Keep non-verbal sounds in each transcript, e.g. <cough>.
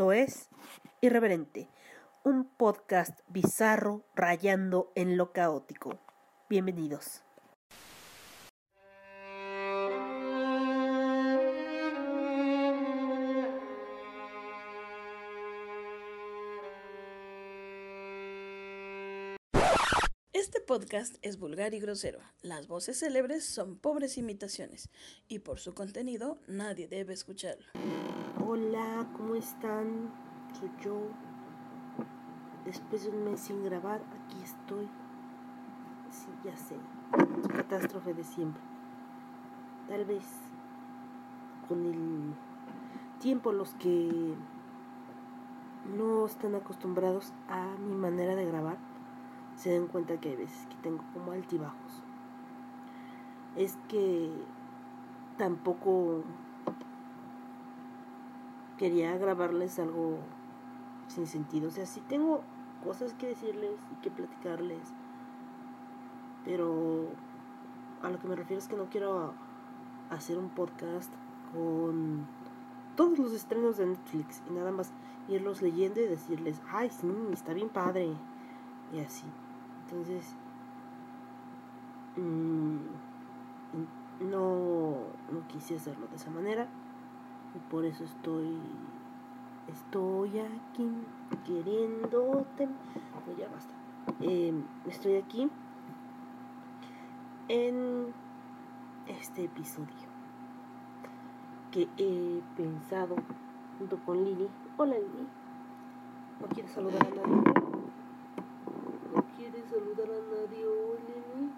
Esto es Irreverente, un podcast bizarro rayando en lo caótico. Bienvenidos. Podcast es vulgar y grosero. Las voces célebres son pobres imitaciones y por su contenido nadie debe escucharlo. Hola, ¿cómo están? Soy yo. Después de un mes sin grabar, aquí estoy. Sí, ya sé. Catástrofe de siempre. Tal vez con el tiempo los que no están acostumbrados a mi manera de grabar se den cuenta que hay veces que tengo como altibajos. Es que tampoco quería grabarles algo sin sentido. O sea, sí tengo cosas que decirles y que platicarles. Pero a lo que me refiero es que no quiero hacer un podcast con todos los estrenos de Netflix y nada más irlos leyendo y decirles, ay, sí, está bien padre. Y así. Entonces, mmm, no, no quise hacerlo de esa manera. Y por eso estoy, estoy aquí queriéndote. Pues ya basta. Eh, estoy aquí en este episodio que he pensado junto con Lili. Hola Lili. ¿No quieres saludar a nadie? Saludar a nadie hoy, Lili.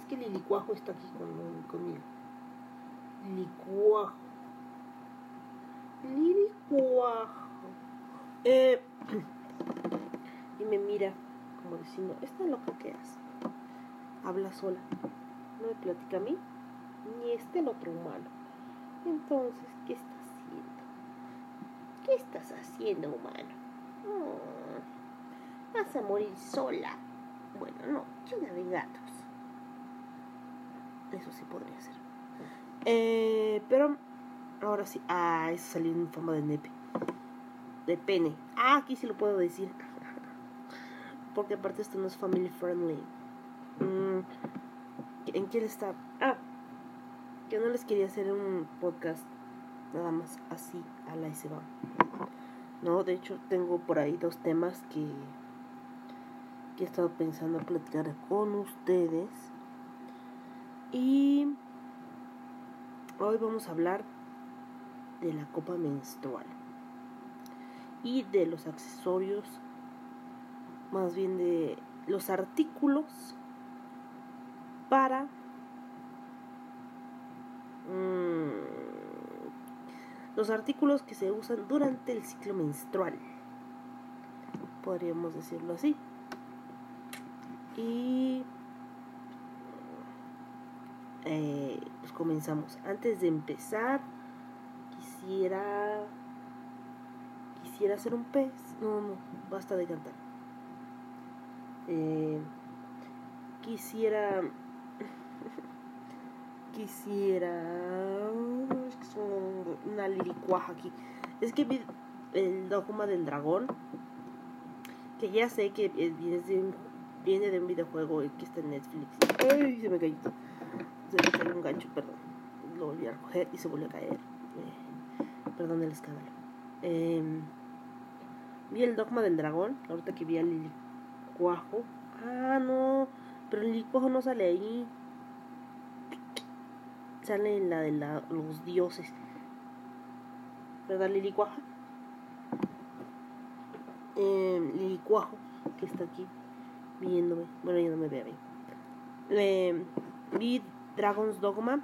Es que Lili Cuajo está aquí con, conmigo. Lili Cuajo. Lili Cuajo. Eh, <clears throat> y me mira como diciendo, esta loca que hace. Habla sola. No me platica a mí, ni este el otro humano. Entonces, ¿qué estás haciendo? ¿Qué estás haciendo, humano? Oh, vas a morir sola. Bueno, no, llena de gatos. Eso sí podría ser. Eh, pero ahora sí. Ah, eso salió en forma de nepe. De pene. Ah, aquí sí lo puedo decir. Porque aparte esto no es family friendly. Mm, ¿En quién está? Ah, yo no les quería hacer un podcast nada más así a la se va. No, de hecho tengo por ahí dos temas que que he estado pensando platicar con ustedes. Y hoy vamos a hablar de la copa menstrual y de los accesorios, más bien de los artículos para mmm, los artículos que se usan durante el ciclo menstrual, podríamos decirlo así. Y eh, pues comenzamos. Antes de empezar, quisiera quisiera hacer un pez. No, no, basta de cantar. Eh, quisiera <laughs> quisiera una liricuaja aquí. Es que el dogma del dragón, que ya sé que es de un viene de un videojuego que está en Netflix. ¡Ay! Se me cayó. Se me cayó un gancho, perdón. Lo volví a recoger y se volvió a caer. Eh, perdón el escándalo. Eh, vi el dogma del dragón. Ahorita que vi al licuajo. Ah, no. Pero el licuajo no sale ahí. Sale en la de los dioses. ¿Verdad, Lilicuaja? Eh, Lilicuajo, que está aquí viéndome. Bueno, ya no me ve bien. Eh, vi Dragon's Dogma,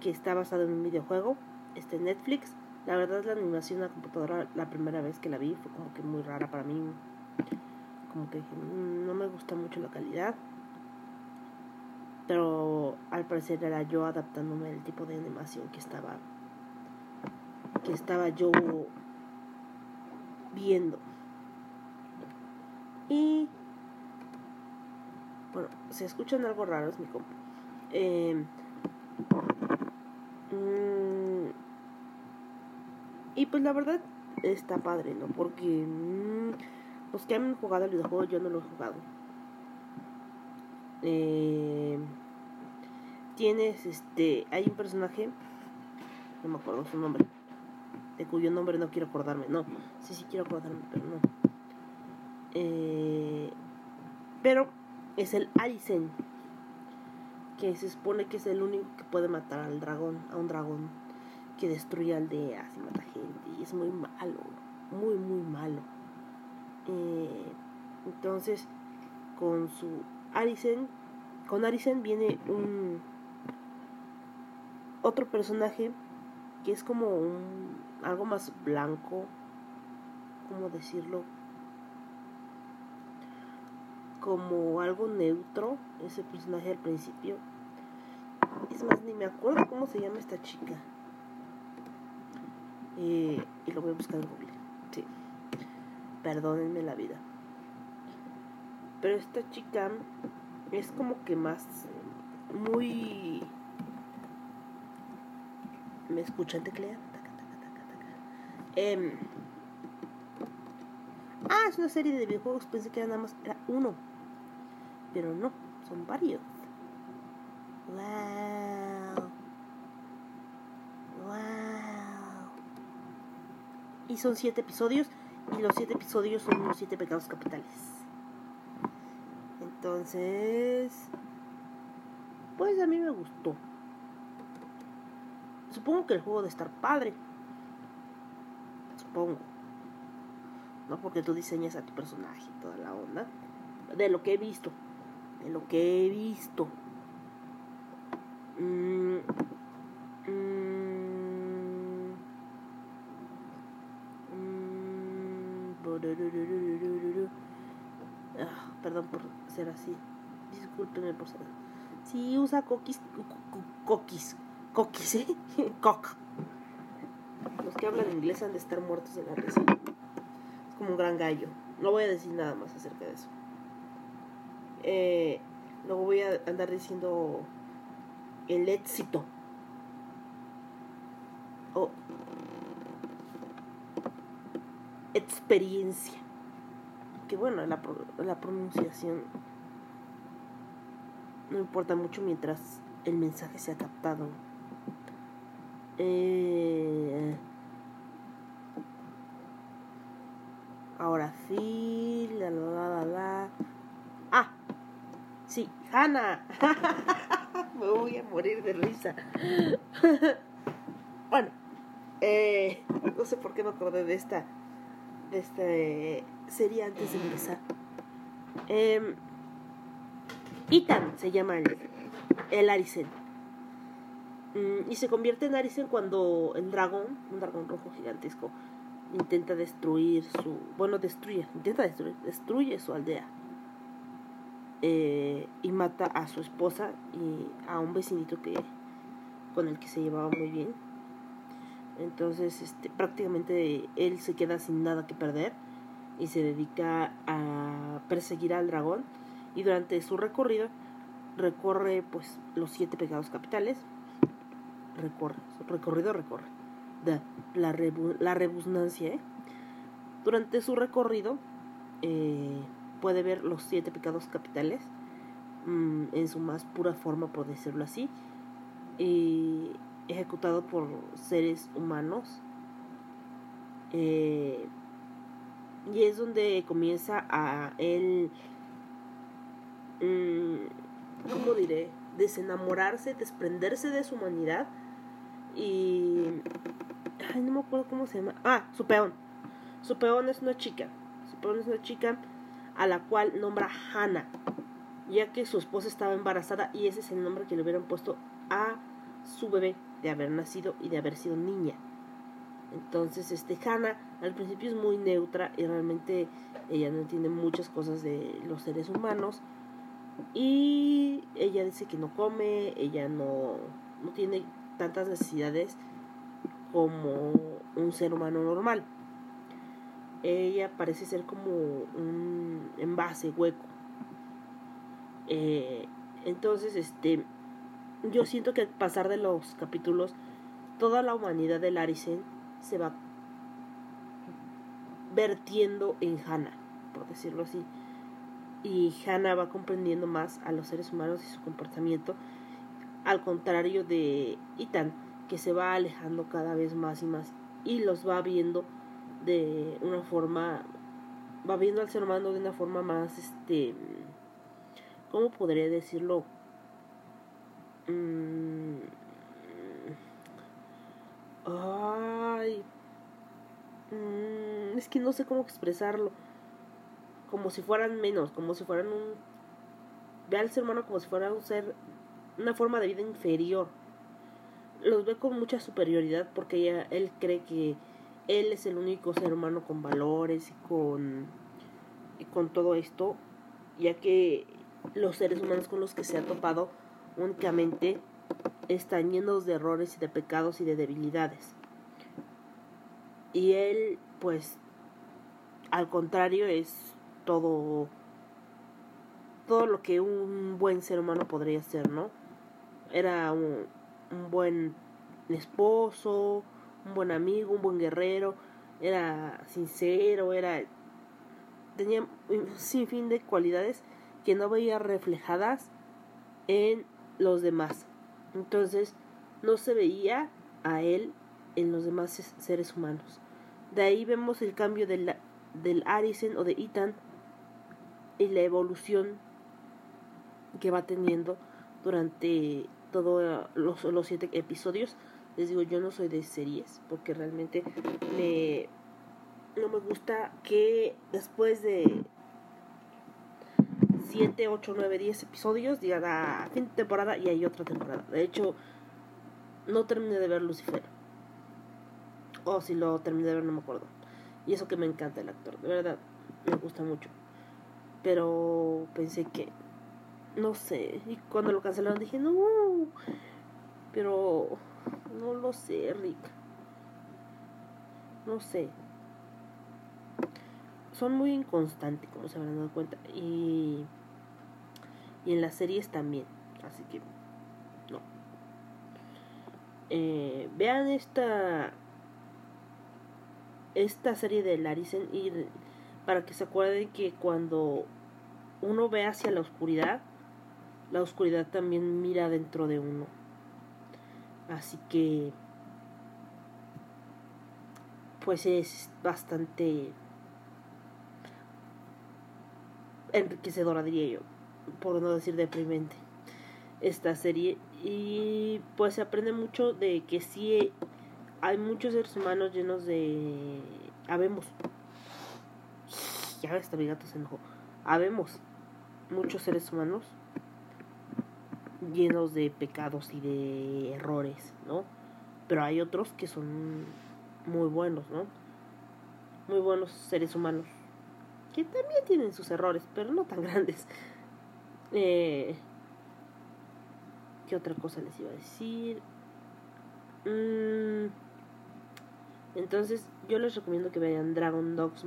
que está basado en un videojuego, este Netflix. La verdad, la animación a computadora, la primera vez que la vi, fue como que muy rara para mí. Como que mm, no me gusta mucho la calidad. Pero al parecer era yo adaptándome al tipo de animación que estaba que estaba yo viendo. Y bueno, se escuchan algo raro, es mi compa. Eh, mm, y pues la verdad está padre, ¿no? Porque mmm, los que han jugado el videojuego yo no lo he jugado. Eh, tienes este hay un personaje no me acuerdo su nombre de cuyo nombre no quiero acordarme no sí sí quiero acordarme pero no eh, pero es el Arisen que se supone que es el único que puede matar al dragón a un dragón que destruye aldeas y mata gente y es muy malo muy muy malo eh, entonces con su Arisen con Arisen viene un otro personaje que es como un algo más blanco, ¿cómo decirlo? Como algo neutro, ese personaje al principio. Es más, ni me acuerdo cómo se llama esta chica. Eh, y lo voy a buscar en Google. Sí. Perdónenme la vida. Pero esta chica es como que más muy me escuchan teclear eh, ah es una serie de videojuegos pensé que era nada más era uno pero no son varios wow wow y son siete episodios y los siete episodios son los siete pecados capitales entonces, pues a mí me gustó. Supongo que el juego de estar padre. Supongo. No porque tú diseñas a tu personaje y toda la onda. De lo que he visto. Lo que he visto. Mm, mm, mm, ah, perdón por ser así. Discúlpenme por ser así. Si usa coquis, coquis, coquis, ¿eh? <laughs> Cock. Los que hablan inglés han de estar muertos de la risa. Es como un gran gallo. No voy a decir nada más acerca de eso. Eh, luego voy a andar diciendo el éxito. O experiencia que bueno, la, la pronunciación no importa mucho mientras el mensaje sea captado. Eh, ahora sí, la la la la la. Ah, sí, Hannah. <laughs> Me voy a morir de risa. <laughs> bueno, eh, no sé por qué me acordé de esta, de este sería antes de empezar. Eh, Itan se llama el, el Arisen. Mm, y se convierte en Arisen cuando el dragón, un dragón rojo gigantesco, intenta destruir su. Bueno, destruye, intenta destruir, destruye su aldea. Eh, y mata a su esposa y a un vecinito que con el que se llevaba muy bien. Entonces, este, prácticamente él se queda sin nada que perder y se dedica a perseguir al dragón y durante su recorrido recorre pues los siete pecados capitales recorre recorrido recorre de la, rebu la ¿eh? durante su recorrido eh, puede ver los siete pecados capitales mmm, en su más pura forma por decirlo así y ejecutado por seres humanos eh, y es donde comienza a él, mm, ¿cómo diré? Desenamorarse, desprenderse de su humanidad y... Ay, no me acuerdo cómo se llama. Ah, su peón. Su peón es una chica. Su peón es una chica a la cual nombra Hannah, ya que su esposa estaba embarazada y ese es el nombre que le hubieran puesto a su bebé de haber nacido y de haber sido niña. Entonces, este Hannah al principio es muy neutra y realmente ella no entiende muchas cosas de los seres humanos. Y ella dice que no come, ella no, no tiene tantas necesidades como un ser humano normal. Ella parece ser como un envase hueco. Eh, entonces, este, yo siento que al pasar de los capítulos, toda la humanidad de Larisen se va vertiendo en Hannah, por decirlo así. Y Hannah va comprendiendo más a los seres humanos y su comportamiento, al contrario de Ethan, que se va alejando cada vez más y más y los va viendo de una forma va viendo al ser humano de una forma más este cómo podría decirlo mm, ay mm, es que no sé cómo expresarlo. Como si fueran menos como si fueran un ve al ser humano como si fuera un ser una forma de vida inferior. Los ve con mucha superioridad porque ella, él cree que él es el único ser humano con valores y con, y con todo esto, ya que los seres humanos con los que se ha topado únicamente están llenos de errores y de pecados y de debilidades. Y él, pues, al contrario, es todo todo lo que un buen ser humano podría ser, ¿no? Era un, un buen esposo, un buen amigo, un buen guerrero, era sincero, era tenía un sinfín de cualidades que no veía reflejadas en los demás. Entonces, no se veía a él en los demás seres humanos. De ahí vemos el cambio del, del Arisen o de Ethan y la evolución que va teniendo durante todos los, los siete episodios. Les digo, yo no soy de series porque realmente me no me gusta que después de 7, 8, 9, 10 episodios digan ah, fin de temporada y hay otra temporada. De hecho, no terminé de ver Lucifer. O si lo terminé de ver, no me acuerdo. Y eso que me encanta el actor, de verdad, me gusta mucho. Pero pensé que no sé. Y cuando lo cancelaron dije, no. Pero no lo sé, Rick. No sé. Son muy inconstantes, como se habrán dado cuenta. Y, y en las series también. Así que, no. Eh, vean esta esta serie de Larisen y para que se acuerden que cuando uno ve hacia la oscuridad la oscuridad también mira dentro de uno. Así que pues es bastante enriquecedora diría yo, por no decir deprimente esta serie. Y pues se aprende mucho de que sí hay muchos seres humanos llenos de habemos. Ya ves, mi gato se enojó habemos muchos seres humanos llenos de pecados y de errores, ¿no? Pero hay otros que son muy buenos, ¿no? Muy buenos seres humanos. Que también tienen sus errores, pero no tan <laughs> grandes. Eh, ¿Qué otra cosa les iba a decir? Mm, entonces, yo les recomiendo que vean Dragon, Dogs,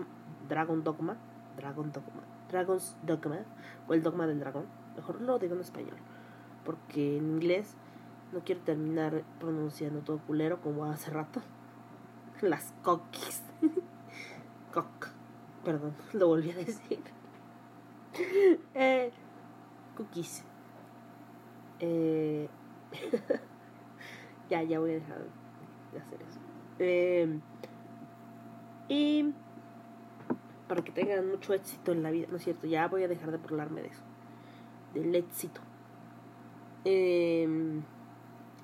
Dragon Dogma. Dragon Dogma. Dragon's Dogma. O el Dogma del Dragón. Mejor lo digo en español porque en inglés no quiero terminar pronunciando todo culero como hace rato. <laughs> Las cookies. <laughs> Cock. Perdón, <laughs> lo volví a decir. Eh, cookies. Eh, ya, ya voy a dejar de hacer eso. Eh, y para que tengan mucho éxito en la vida, ¿no es cierto? Ya voy a dejar de burlarme de eso. Del éxito. Eh,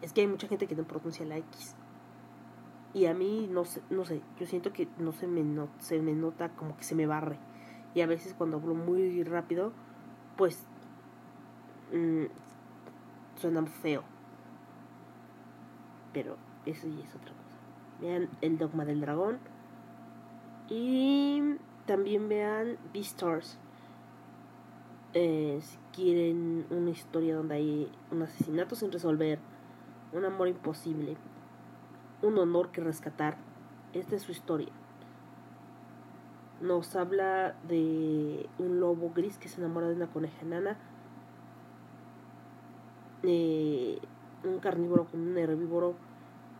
es que hay mucha gente que no pronuncia la X. Y a mí, no sé, no sé, yo siento que no se me, se me nota como que se me barre. Y a veces cuando hablo muy rápido, pues mmm, suena feo. Pero eso ya es otra cosa. Vean el dogma del dragón. Y también vean Beastars. Eh, si quieren una historia donde hay un asesinato sin resolver, un amor imposible, un honor que rescatar, esta es su historia. Nos habla de un lobo gris que se enamora de una coneja enana, eh, un carnívoro con un herbívoro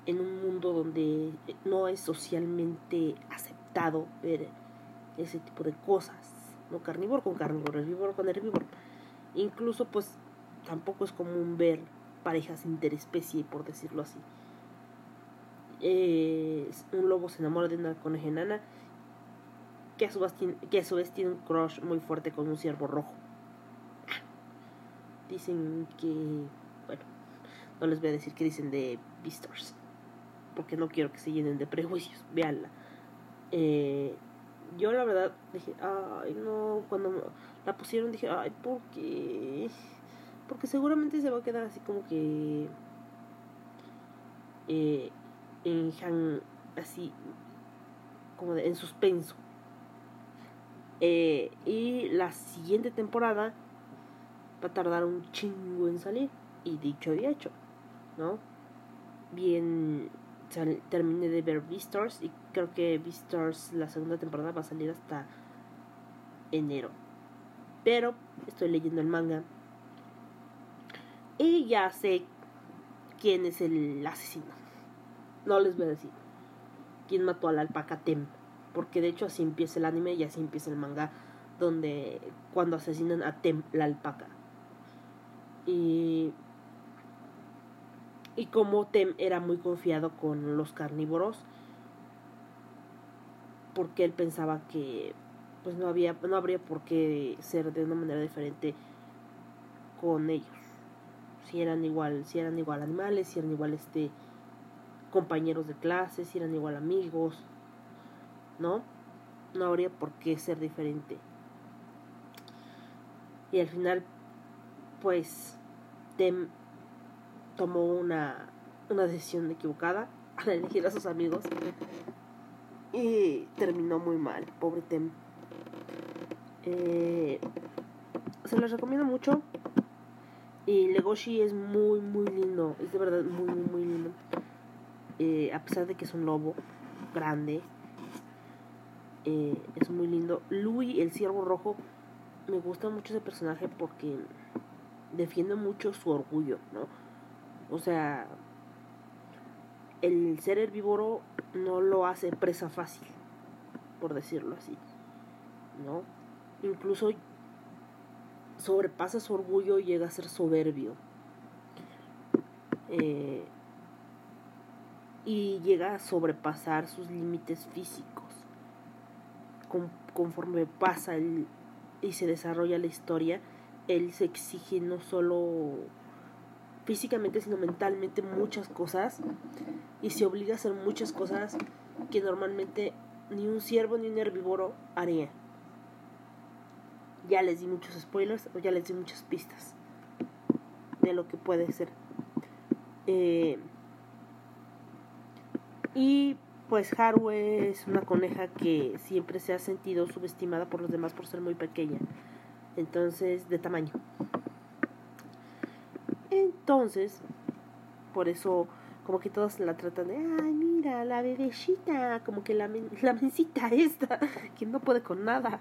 en un mundo donde no es socialmente aceptado ver ese tipo de cosas. No carnívoro con carnívoro, herbívoro con herbívoro. Incluso pues tampoco es común ver parejas interespecie, por decirlo así. Un lobo se enamora de una coneja enana que a, su vez tiene, que a su vez tiene un crush muy fuerte con un ciervo rojo. Dicen que... Bueno, no les voy a decir qué dicen de Beastars. Porque no quiero que se llenen de prejuicios. Veanla. Eh, yo la verdad dije, ay no, cuando la pusieron dije, ay, ¿por qué? Porque seguramente se va a quedar así como que... Eh, en así como de, en suspenso. Eh, y la siguiente temporada va a tardar un chingo en salir. Y dicho y hecho no bien terminé de ver Beastars y creo que Beastars la segunda temporada va a salir hasta enero pero estoy leyendo el manga y ya sé quién es el asesino no les voy a decir quién mató a la alpaca Tem. Porque de hecho así empieza el anime y así empieza el manga. Donde cuando asesinan a Tem, la alpaca. Y. Y como Tem era muy confiado con los carnívoros. Porque él pensaba que. Pues no había. No habría por qué ser de una manera diferente con ellos. Si eran igual. Si eran igual animales, si eran igual este compañeros de clase, si eran igual amigos, ¿no? No habría por qué ser diferente. Y al final, pues, Tem tomó una, una decisión equivocada <laughs> al elegir a sus amigos y terminó muy mal, pobre Tem. Eh, se los recomiendo mucho. Y Legoshi es muy, muy lindo. Es de verdad muy, muy, muy lindo. Eh, a pesar de que es un lobo grande, eh, es muy lindo. Louis, el ciervo rojo, me gusta mucho ese personaje porque defiende mucho su orgullo, ¿no? O sea, el ser herbívoro no lo hace presa fácil, por decirlo así, ¿no? Incluso sobrepasa su orgullo y llega a ser soberbio. Eh, y llega a sobrepasar sus límites físicos. conforme pasa y se desarrolla la historia, él se exige no solo físicamente, sino mentalmente muchas cosas y se obliga a hacer muchas cosas que normalmente ni un ciervo ni un herbívoro haría. Ya les di muchos spoilers o ya les di muchas pistas de lo que puede ser. Eh, y pues Haru es una coneja que siempre se ha sentido subestimada por los demás por ser muy pequeña. Entonces, de tamaño. Entonces, por eso como que todos la tratan de, ay, mira, la bebecita, como que la, la mencita <laughs> esta, que no puede con nada.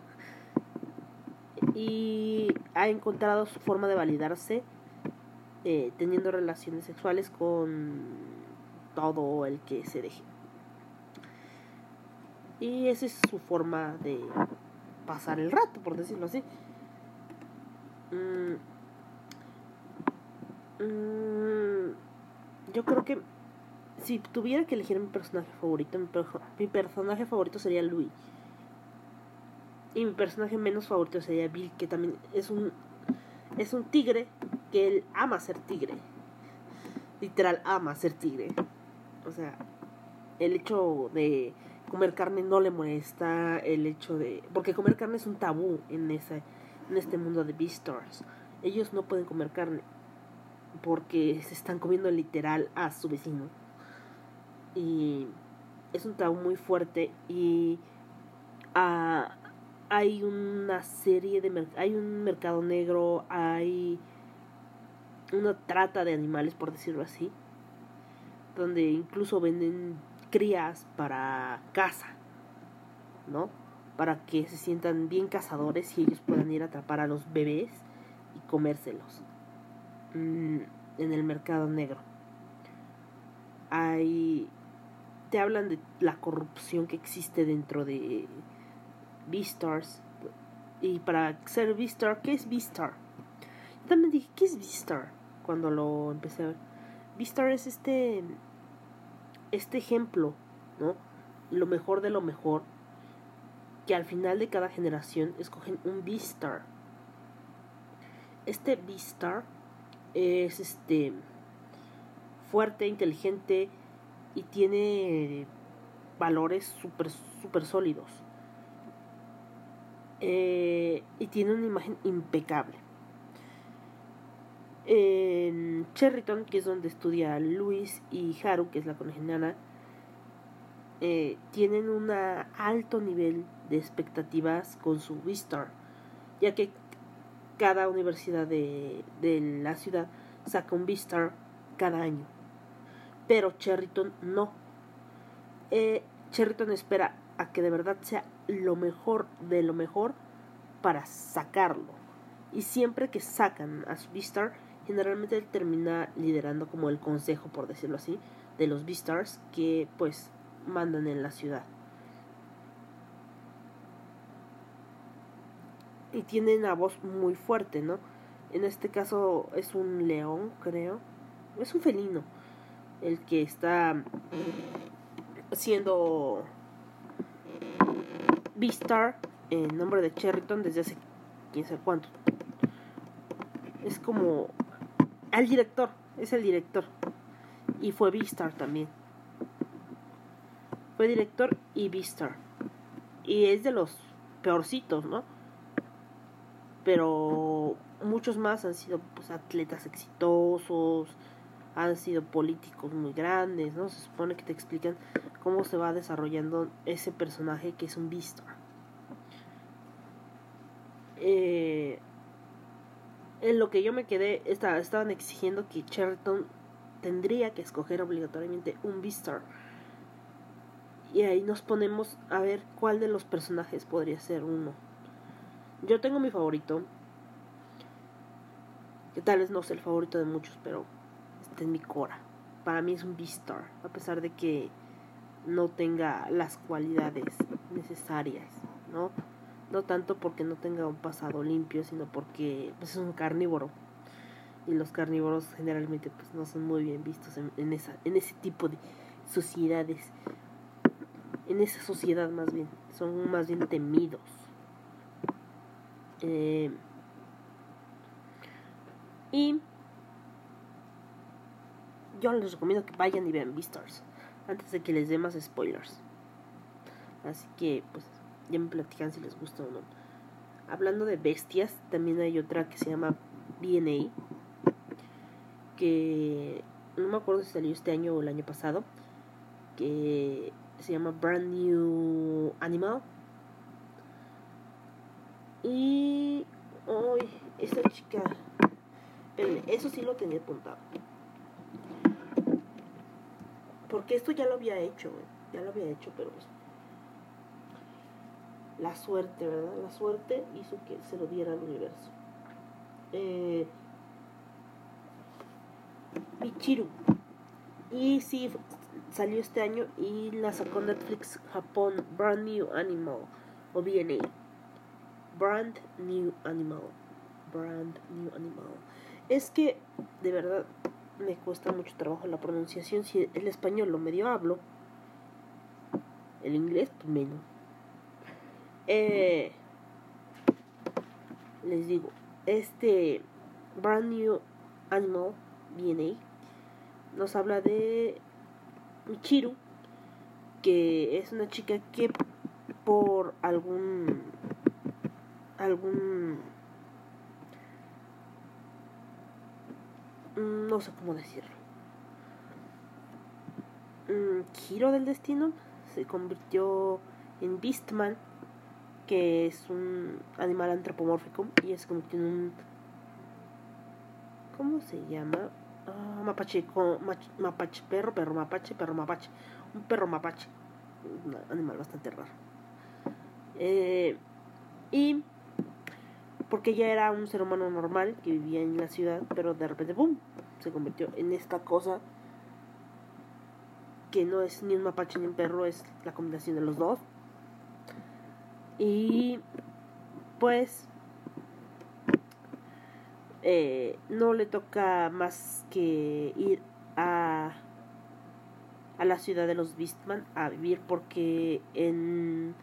Y ha encontrado su forma de validarse eh, teniendo relaciones sexuales con todo el que se deje. Y esa es su forma de pasar el rato, por decirlo así. Mm, mm, yo creo que si tuviera que elegir mi personaje favorito, mi, personaje favorito sería Louis. Y mi personaje menos favorito sería Bill, que también es un es un tigre que él ama ser tigre. Literal ama ser tigre. O sea, el hecho de comer carne no le molesta, el hecho de... Porque comer carne es un tabú en, ese, en este mundo de Beastars. Ellos no pueden comer carne porque se están comiendo literal a su vecino. Y es un tabú muy fuerte y ah, hay una serie de... Hay un mercado negro, hay una trata de animales, por decirlo así donde incluso venden crías para caza, ¿no? Para que se sientan bien cazadores y ellos puedan ir a atrapar a los bebés y comérselos en el mercado negro. Hay te hablan de la corrupción que existe dentro de Beastars. Y para ser Beastar, ¿qué es Beastar? Yo también dije, ¿qué es Beastar? Cuando lo empecé a ver. Beastar es este, este ejemplo, ¿no? Lo mejor de lo mejor. Que al final de cada generación escogen un Beastar. Este Beastar es este fuerte, inteligente y tiene valores súper super sólidos. Eh, y tiene una imagen impecable. En Cherryton, que es donde estudia Luis y Haru, que es la conejana, eh, tienen un alto nivel de expectativas con su Vistar, ya que cada universidad de, de la ciudad saca un Vistar cada año. Pero Cherryton no. Eh, Cherryton espera a que de verdad sea lo mejor de lo mejor para sacarlo. Y siempre que sacan a su Beastar, generalmente él termina liderando como el consejo, por decirlo así, de los Beastars que pues mandan en la ciudad. Y tiene una voz muy fuerte, ¿no? En este caso es un león, creo. Es un felino. El que está siendo Beastar en nombre de Cherryton desde hace quién sabe cuánto. Es como al director, es el director. Y fue Beastar también. Fue director y Beastar. Y es de los peorcitos, ¿no? Pero muchos más han sido pues, atletas exitosos, han sido políticos muy grandes, ¿no? Se supone que te explican cómo se va desarrollando ese personaje que es un Beastar. Eh, en lo que yo me quedé, estaban exigiendo que Cherryton tendría que escoger obligatoriamente un Beastar. Y ahí nos ponemos a ver cuál de los personajes podría ser uno. Yo tengo mi favorito, que tal vez no es el favorito de muchos, pero está en mi cora. Para mí es un Beastar, a pesar de que no tenga las cualidades necesarias, ¿no? No tanto porque no tenga un pasado limpio, sino porque pues, es un carnívoro. Y los carnívoros generalmente pues no son muy bien vistos en, esa, en ese tipo de sociedades. En esa sociedad más bien. Son más bien temidos. Eh, y yo les recomiendo que vayan y vean Beastars antes de que les dé más spoilers. Así que, pues, ya me platican si les gusta o no. Hablando de bestias, también hay otra que se llama BNA. Que no me acuerdo si salió este año o el año pasado. Que se llama Brand New Animal. Y. Uy, esta chica. Eso sí lo tenía apuntado. Porque esto ya lo había hecho, Ya lo había hecho, pero pues, la suerte, ¿verdad? La suerte hizo que se lo diera al universo. Eh, Michiru. Y sí, salió este año y la sacó Netflix Japón, Brand New Animal, o BNA. Brand New Animal. Brand New Animal. Es que, de verdad, me cuesta mucho trabajo la pronunciación. Si el español lo medio hablo, el inglés pues menos. Eh, les digo, este Brand New Animal viene nos habla de Michiru, que es una chica que por algún algún Mm, no sé cómo decirlo. Mm, giro del destino se convirtió en Beastman, que es un animal antropomórfico y es convirtió en un. ¿Cómo se llama? Ah, mapache, mapache, perro, perro, mapache, perro, mapache. Un perro mapache. Un animal bastante raro. Eh, y porque ella era un ser humano normal que vivía en la ciudad, pero de repente, ¡pum!, se convirtió en esta cosa que no es ni un mapache ni un perro, es la combinación de los dos. Y pues eh, no le toca más que ir a, a la ciudad de los Beastman a vivir porque en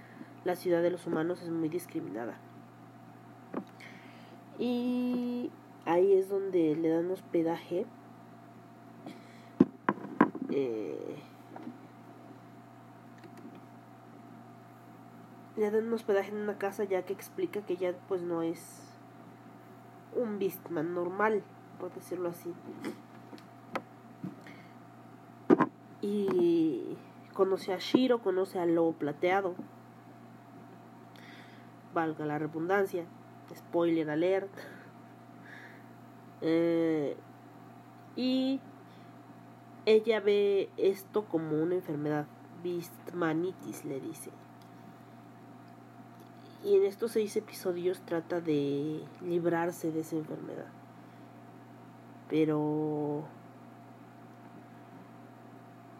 la ciudad de los humanos es muy discriminada. Y ahí es donde le dan hospedaje. Eh, le dan hospedaje en una casa ya que explica que ya pues no es un Beastman normal, por decirlo así. Y conoce a Shiro, conoce al lobo plateado. Valga la redundancia. Spoiler alert. Eh, y ella ve esto como una enfermedad. Beastmanitis le dice. Y en estos seis episodios trata de librarse de esa enfermedad. Pero...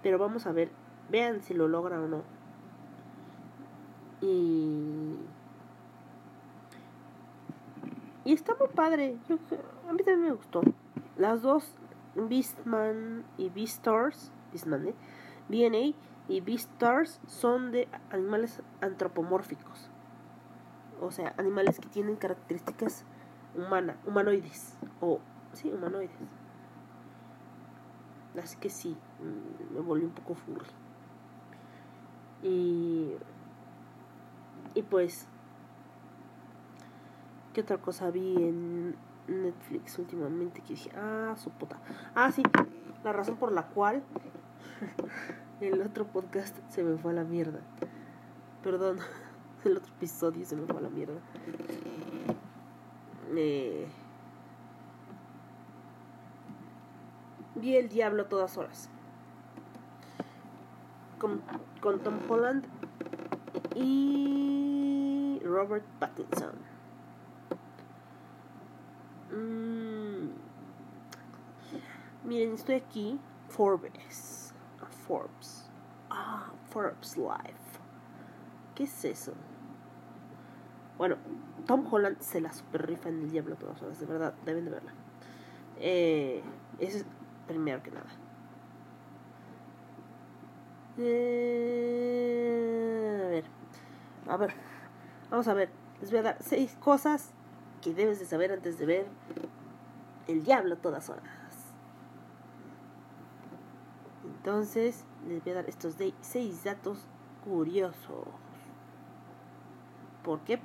Pero vamos a ver, vean si lo logra o no. Y... Y está muy padre. a mí también me gustó. Las dos, Beastman y Beastars, Beastman, ¿eh? BNA y Beastars son de animales antropomórficos o sea, animales que tienen características humanas, humanoides, o, sí, humanoides. Así que sí, mm, me volví un poco furry. Y, y pues, ¿qué otra cosa vi en Netflix últimamente que dije, ah, su puta. Ah, sí, la razón por la cual <laughs> el otro podcast se me fue a la mierda. Perdón <laughs> el otro episodio se me fue a la mierda. Eh, vi El Diablo a todas horas. Con, con Tom Holland y Robert Pattinson. Mm. Miren, estoy aquí. Forbes. Forbes. Ah, Forbes Live. ¿Qué es eso? Bueno, Tom Holland se la super rifa en el diablo todas horas, de verdad, deben de verla. Eh, eso es primero que nada. Eh, a ver, a ver, vamos a ver. Les voy a dar seis cosas que debes de saber antes de ver El Diablo todas horas. Entonces, les voy a dar estos seis datos curiosos. ¿Por qué?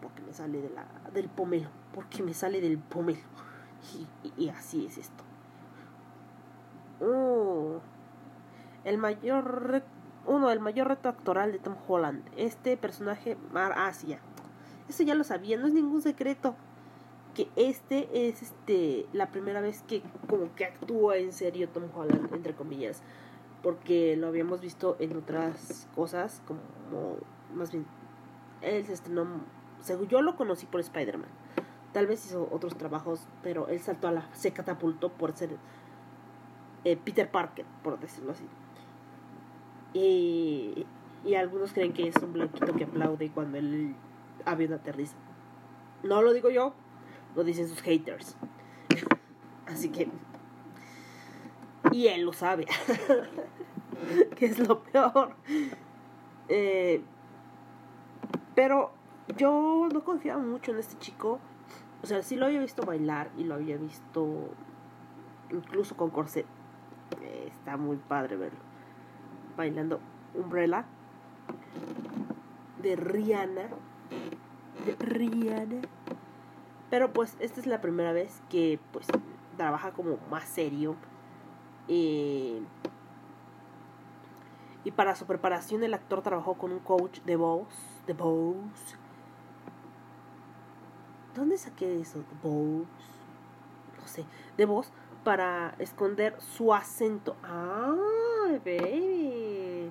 Porque me sale de la, del pomelo. Porque me sale del pomelo. Y, así es esto. Oh, el mayor uno, el mayor reto actoral de Tom Holland. Este personaje, Mar Asia. Eso ya lo sabía, no es ningún secreto. Que este es este la primera vez que como que actúa en serio Tom Holland, entre comillas. Porque lo habíamos visto en otras cosas, como más bien él se estrenó, según yo lo conocí por Spider-Man. Tal vez hizo otros trabajos, pero él saltó a la, se catapultó por ser eh, Peter Parker, por decirlo así. Y, y algunos creen que es un blanquito que aplaude cuando el avión aterriza. No lo digo yo, lo dicen sus haters. <laughs> Así que... Y él lo sabe. <laughs> que es lo peor. Eh, pero yo no confiaba mucho en este chico. O sea, sí lo había visto bailar y lo había visto incluso con corset. está muy padre verlo. Bailando Umbrella de Rihanna. De Rihanna. Pero pues esta es la primera vez que pues trabaja como más serio. Eh, y para su preparación el actor trabajó con un coach de voz, de voz. ¿Dónde saqué eso? De voz. No sé, de voz para esconder su acento. Ah, baby.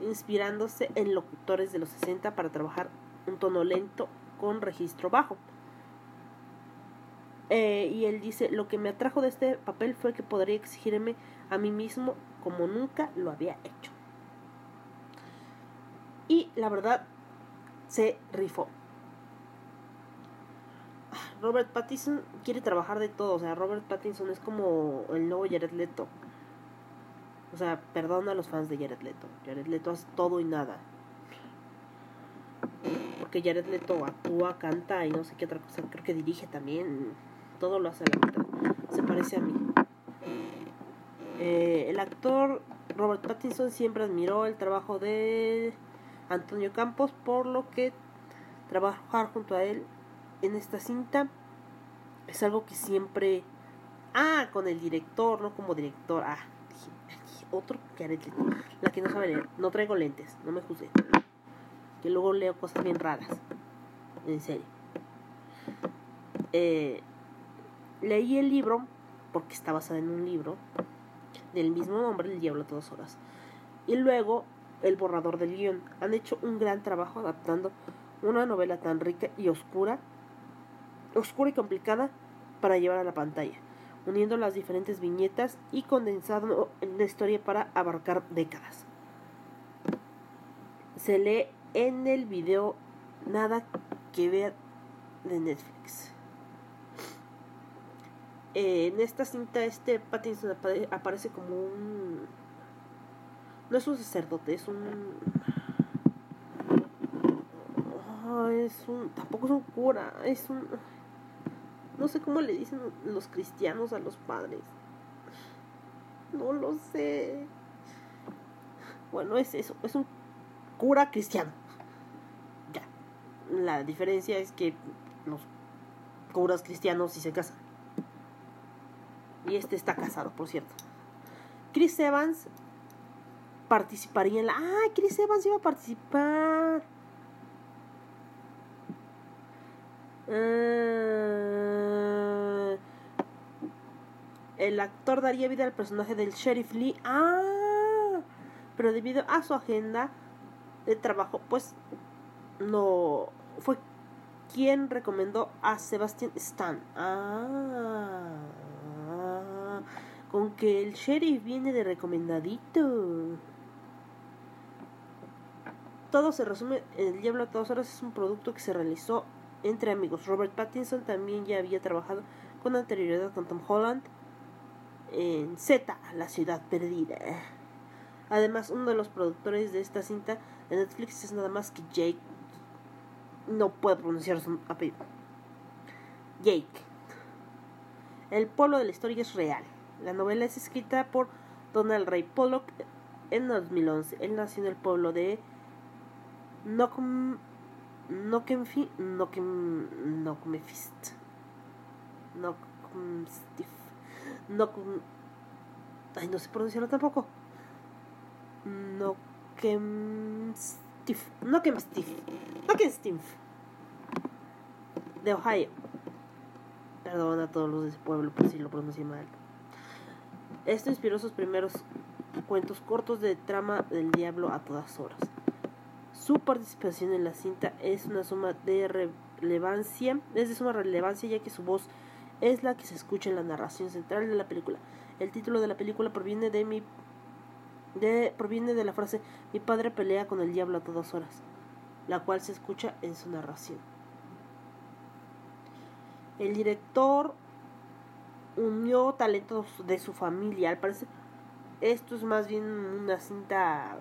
Inspirándose en locutores de los 60 para trabajar un tono lento con registro bajo. Eh, y él dice, lo que me atrajo de este papel fue que podría exigirme a mí mismo como nunca lo había hecho. Y la verdad, se rifó. Robert Pattinson quiere trabajar de todo, o sea, Robert Pattinson es como el nuevo Jared Leto. O sea, perdona a los fans de Jared Leto. Jared Leto hace todo y nada. Porque Jared Leto actúa, canta y no sé qué otra cosa. Creo que dirige también. Todo lo hace la. Se parece a mí. Eh, el actor Robert Pattinson siempre admiró el trabajo de Antonio Campos, por lo que trabajar junto a él en esta cinta es algo que siempre... Ah, con el director, no como director. Ah, otro que La que no sabe leer. No traigo lentes, no me juzgue. Que luego leo cosas bien raras. En serio. Eh, leí el libro, porque está basado en un libro, del mismo nombre, El Diablo a todas horas. Y luego el borrador del guion. Han hecho un gran trabajo adaptando una novela tan rica y oscura oscura y complicada para llevar a la pantalla, uniendo las diferentes viñetas y condensando la historia para abarcar décadas. Se lee en el video Nada que ver de Netflix. en esta cinta este Pattinson aparece como un... No es un sacerdote, es un es un tampoco es un cura, es un no sé cómo le dicen los cristianos a los padres. No lo sé. Bueno, es eso, es un cura cristiano. La diferencia es que los curas cristianos sí se casan. Y este está casado, por cierto. Chris Evans participaría en la... ¡Ah! Chris Evans iba a participar. Eh, el actor daría vida al personaje del sheriff Lee. Ah, pero debido a su agenda de trabajo, pues no fue quien recomendó a Sebastian Stan. Ah, con que el sheriff viene de recomendadito. Todo se resume El Diablo a todas horas es un producto que se realizó entre amigos. Robert Pattinson también ya había trabajado con anterioridad con Tom Holland en Z, La ciudad perdida. Además, uno de los productores de esta cinta de Netflix es nada más que Jake. No puedo pronunciar su apellido. Jake. El pueblo de la historia es real. La novela es escrita por Donald Ray Pollock en 2011. Él nació en el pueblo de Nocum no que no que no me fist no stiff no ay no sé pronunciarlo tampoco no no que stiff no que stiff de Ohio. Perdón a todos los de ese pueblo por si lo pronuncié mal. Esto inspiró sus primeros cuentos cortos de trama del diablo a todas horas. Su participación en la cinta es una suma de relevancia, es de suma relevancia ya que su voz es la que se escucha en la narración central de la película. El título de la película proviene de mi de, proviene de la frase mi padre pelea con el diablo a todas horas, la cual se escucha en su narración. El director unió talentos de su familia, al parecer esto es más bien una cinta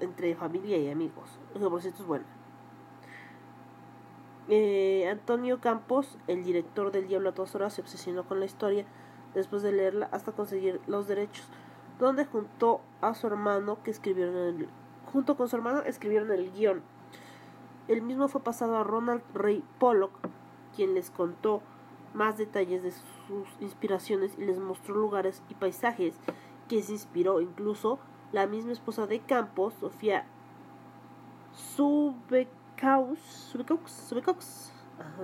entre familia y amigos. Por cierto es bueno. Eh, Antonio Campos, el director del Diablo a todas horas, se obsesionó con la historia después de leerla hasta conseguir los derechos, donde junto a su hermano que escribieron el, junto con su hermano escribieron el guion. El mismo fue pasado a Ronald Ray Pollock, quien les contó más detalles de sus inspiraciones y les mostró lugares y paisajes que se inspiró incluso la misma esposa de Campos, Sofía Subecaus, Subecaus, Subecaus,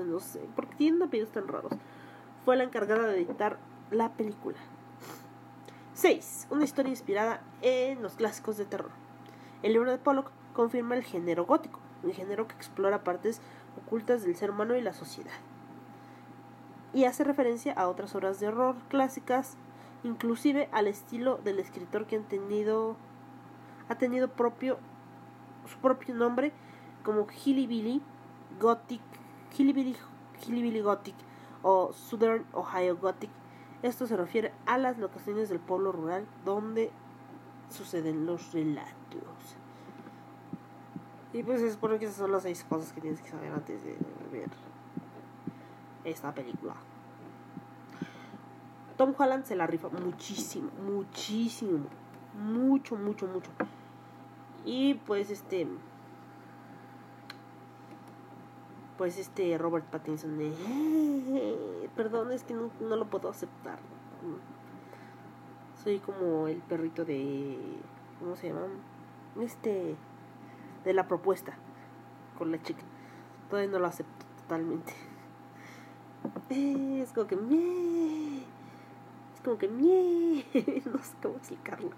no sé, porque tienen apellidos tan raros, fue la encargada de editar la película. 6. Una historia inspirada en los clásicos de terror. El libro de Pollock confirma el género gótico, un género que explora partes ocultas del ser humano y la sociedad. Y hace referencia a otras obras de horror clásicas inclusive al estilo del escritor que tenido, ha tenido propio, su propio nombre como Hilly Billy Gothic, Hillbilly, Hillbilly Gothic o Southern Ohio Gothic. Esto se refiere a las locaciones del pueblo rural donde suceden los relatos. Y pues es por que esas son las seis cosas que tienes que saber antes de ver esta película. Tom Holland se la rifa muchísimo, muchísimo, mucho, mucho, mucho. Y pues este, pues este Robert Pattinson, eh, perdón, es que no, lo puedo aceptar. Soy como el perrito de, ¿cómo se llama? Este, de la propuesta con la chica. Todavía no lo acepto totalmente. es como que me es como que mie <laughs> no sé cómo explicarlo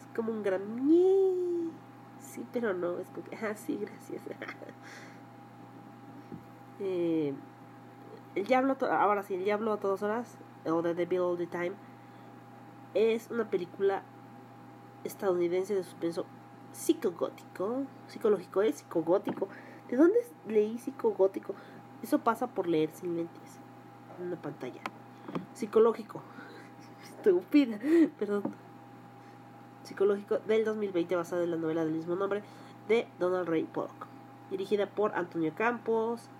es como un gran mie sí pero no es como que ah sí gracias <laughs> eh, el diablo ahora sí el diablo a todas horas o The Devil All the Time es una película estadounidense de suspenso psicogótico psicológico es psicogótico ¿de dónde leí psicogótico? Eso pasa por leer sin lentes en una pantalla. Psicológico. <laughs> Estúpida, perdón. Psicológico del 2020 basado en la novela del mismo nombre de Donald Ray Pollock. Dirigida por Antonio Campos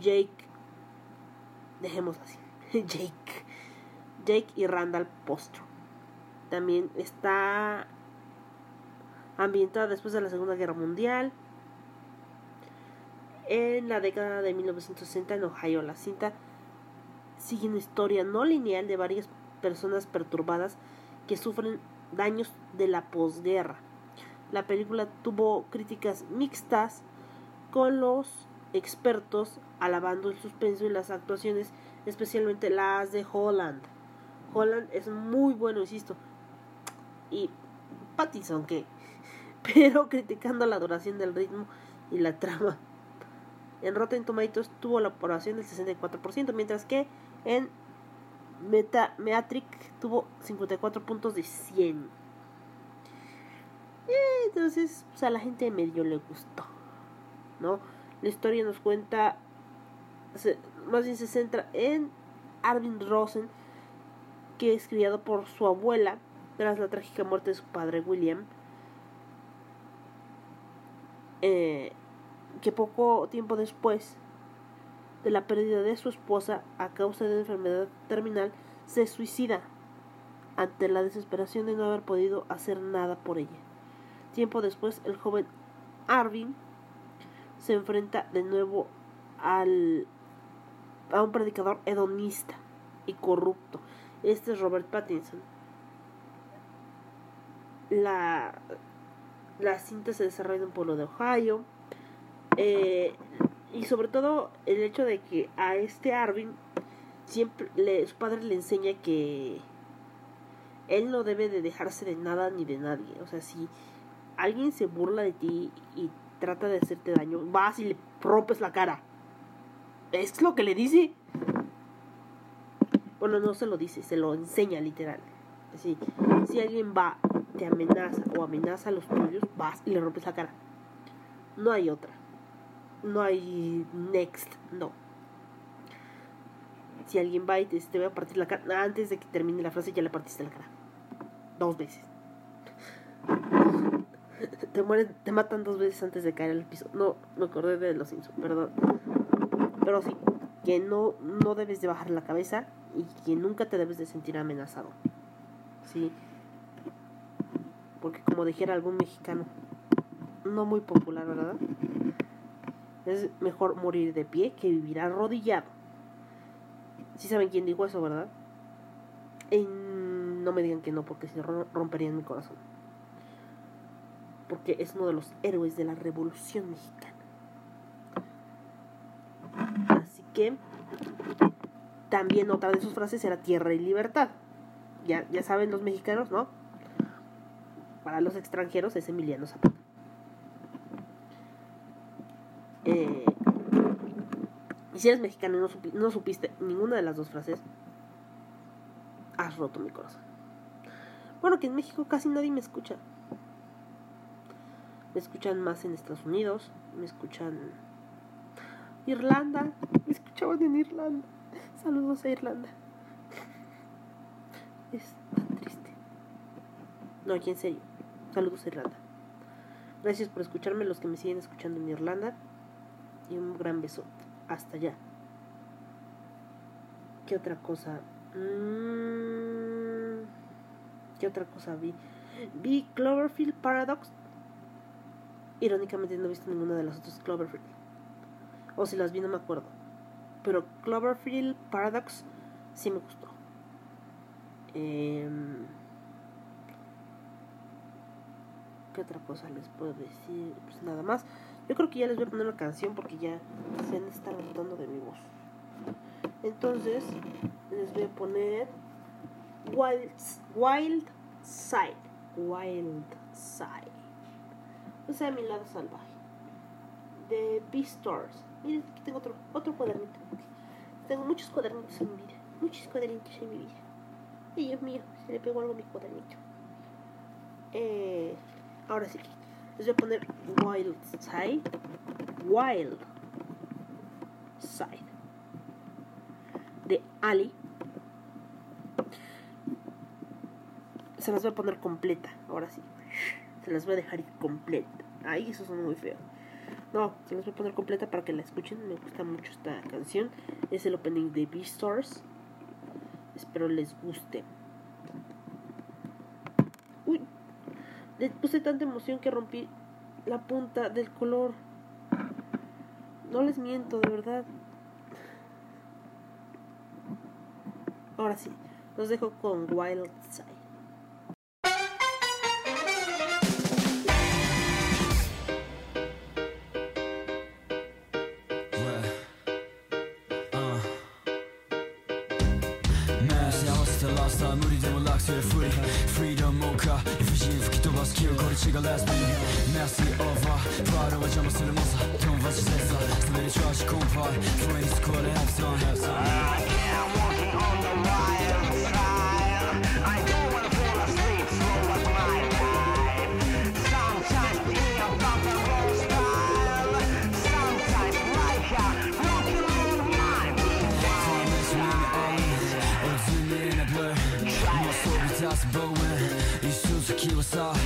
Jake. Dejemos así. <laughs> Jake. Jake y Randall Postro. También está ambientada después de la Segunda Guerra Mundial en la década de 1960 en Ohio. La cinta sigue una historia no lineal de varias personas perturbadas que sufren daños de la posguerra. La película tuvo críticas mixtas con los expertos alabando el suspenso y las actuaciones, especialmente las de Holland. Holland es muy bueno, insisto. Y Pattinson, que. <laughs> Pero criticando la duración del ritmo y la trama en Rotten Tomatoes tuvo la aprobación del 64%, mientras que en Meta Meatric tuvo 54 puntos de 100. Entonces, pues, a la gente medio le gustó. ¿No? La historia nos cuenta, más bien se centra en Arvin Rosen, que es criado por su abuela tras la trágica muerte de su padre William. Eh, que poco tiempo después de la pérdida de su esposa a causa de una enfermedad terminal, se suicida ante la desesperación de no haber podido hacer nada por ella. Tiempo después, el joven Arvin se enfrenta de nuevo al, a un predicador hedonista y corrupto. Este es Robert Pattinson. La, la cinta se desarrolla en un pueblo de Ohio eh, y sobre todo el hecho de que a este Arvin siempre le, su padre le enseña que él no debe de dejarse de nada ni de nadie. O sea, si alguien se burla de ti y trata de hacerte daño, vas y le rompes la cara. Es lo que le dice. Bueno, no se lo dice, se lo enseña literal. Así, si alguien va, te amenaza o amenaza a los tuyos, vas y le rompes la cara. No hay otra no hay next, no. Si alguien va y te, te voy a partir la cara, antes de que termine la frase ya le partiste la cara. Dos veces. te mueren, te matan dos veces antes de caer al piso. No, me acordé de los Simpsons, perdón. Pero sí, que no, no debes de bajar la cabeza y que nunca te debes de sentir amenazado. Sí. Porque como dijera algún mexicano, no muy popular, ¿verdad? Es mejor morir de pie que vivir arrodillado. Si saben quién dijo eso, ¿verdad? Y no me digan que no, porque si no romperían mi corazón. Porque es uno de los héroes de la Revolución Mexicana. Así que también otra de sus frases era tierra y libertad. Ya, ya saben los mexicanos, ¿no? Para los extranjeros es Emiliano Zapata. Eh, y si eres mexicano y no, supiste ninguna de las dos frases, has roto mi corazón. Bueno, que en México casi nadie me escucha. Me escuchan más en Estados Unidos, me escuchan Irlanda. Escuchaban en Irlanda. Saludos a Irlanda. Es tan triste. No, aquí en serio. Saludos a Irlanda. Gracias por escucharme, los que me siguen escuchando en Irlanda. Y un gran beso. Hasta allá. ¿Qué otra cosa? Mm, ¿Qué otra cosa vi? Vi Cloverfield Paradox. Irónicamente no he visto ninguna de las otras Cloverfield. O si las vi no me acuerdo. Pero Cloverfield Paradox sí me gustó. Em, ¿Qué otra cosa les puedo decir? Pues nada más. Yo creo que ya les voy a poner una canción porque ya se han estado notando de mi voz. Entonces, les voy a poner Wild, Wild Side. Wild Side. O sea, mi lado salvaje. De Beastars. Miren, aquí tengo otro, otro cuadernito. Tengo muchos cuadernitos en mi vida. Muchos cuadernitos en mi vida. Y Dios mío, se le pegó algo a mi cuadernito. Eh, ahora sí. Les voy a poner Wild Side. Wild Side. De Ali. Se las voy a poner completa. Ahora sí. Se las voy a dejar completa. Ay, eso suena muy feo. No, se las voy a poner completa para que la escuchen. Me gusta mucho esta canción. Es el opening de Beastars. Espero les guste. Uy, le puse tanta emoción que rompí la punta del color. No les miento, de verdad. Ahora sí, los dejo con Wild Side. 無理でも楽するフリーフリーダムもか理不尽吹き飛ばす記憶これ違うレスピンメスリーオーバープライドは邪魔する猛者トンバチセッサー滑りチャージコンパイフレーズこれアクションヘッサー so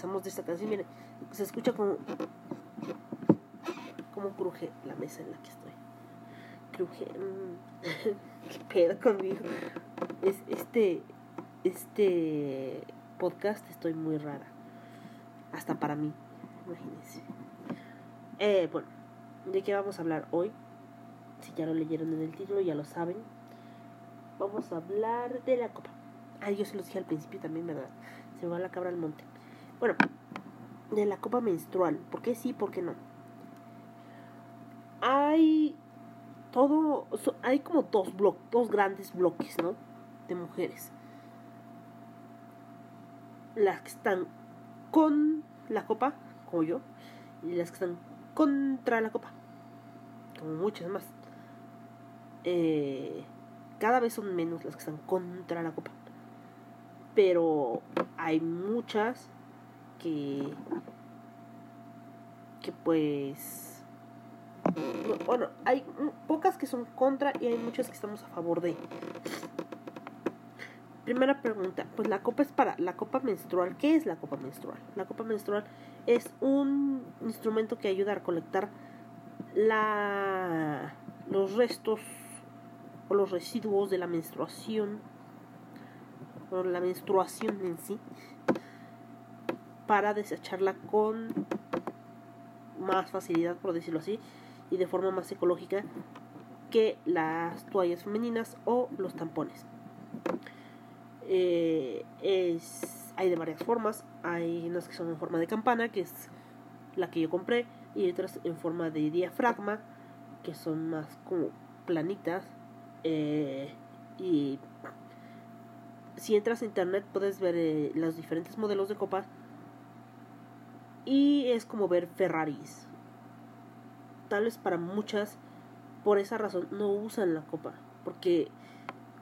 regresamos de esta canción. Miren, se escucha como. como cruje la mesa en la que estoy. Cruje. mm, <laughs> ¿Qué pedo conmigo? Es, este. Este podcast estoy muy rara. Hasta para mí. Imagínense. Eh, bueno, ¿de qué vamos a hablar hoy? Si ya lo leyeron en el título, ya lo saben. Vamos a hablar de la copa. Ah, yo se los dije al principio también, ¿verdad? Se va la cabra al monte. Bueno, de la copa menstrual. ¿Por qué sí, por qué no? Hay todo, hay como dos bloques, dos grandes bloques, ¿no? De mujeres. Las que están con la copa, como yo, y las que están contra la copa, como muchas más. Eh, cada vez son menos las que están contra la copa. Pero hay muchas que que pues no, bueno hay pocas que son contra y hay muchas que estamos a favor de. Primera pregunta pues la copa es para la copa menstrual qué es la copa menstrual la copa menstrual es un instrumento que ayuda a recolectar la los restos o los residuos de la menstruación o la menstruación en sí para desecharla con más facilidad, por decirlo así, y de forma más ecológica que las toallas femeninas o los tampones. Eh, hay de varias formas, hay unas que son en forma de campana, que es la que yo compré, y otras en forma de diafragma, que son más como planitas. eh, y si entras a internet puedes ver eh, los diferentes modelos de copas y es como ver Ferraris. Tal vez para muchas, por esa razón, no usan la copa. Porque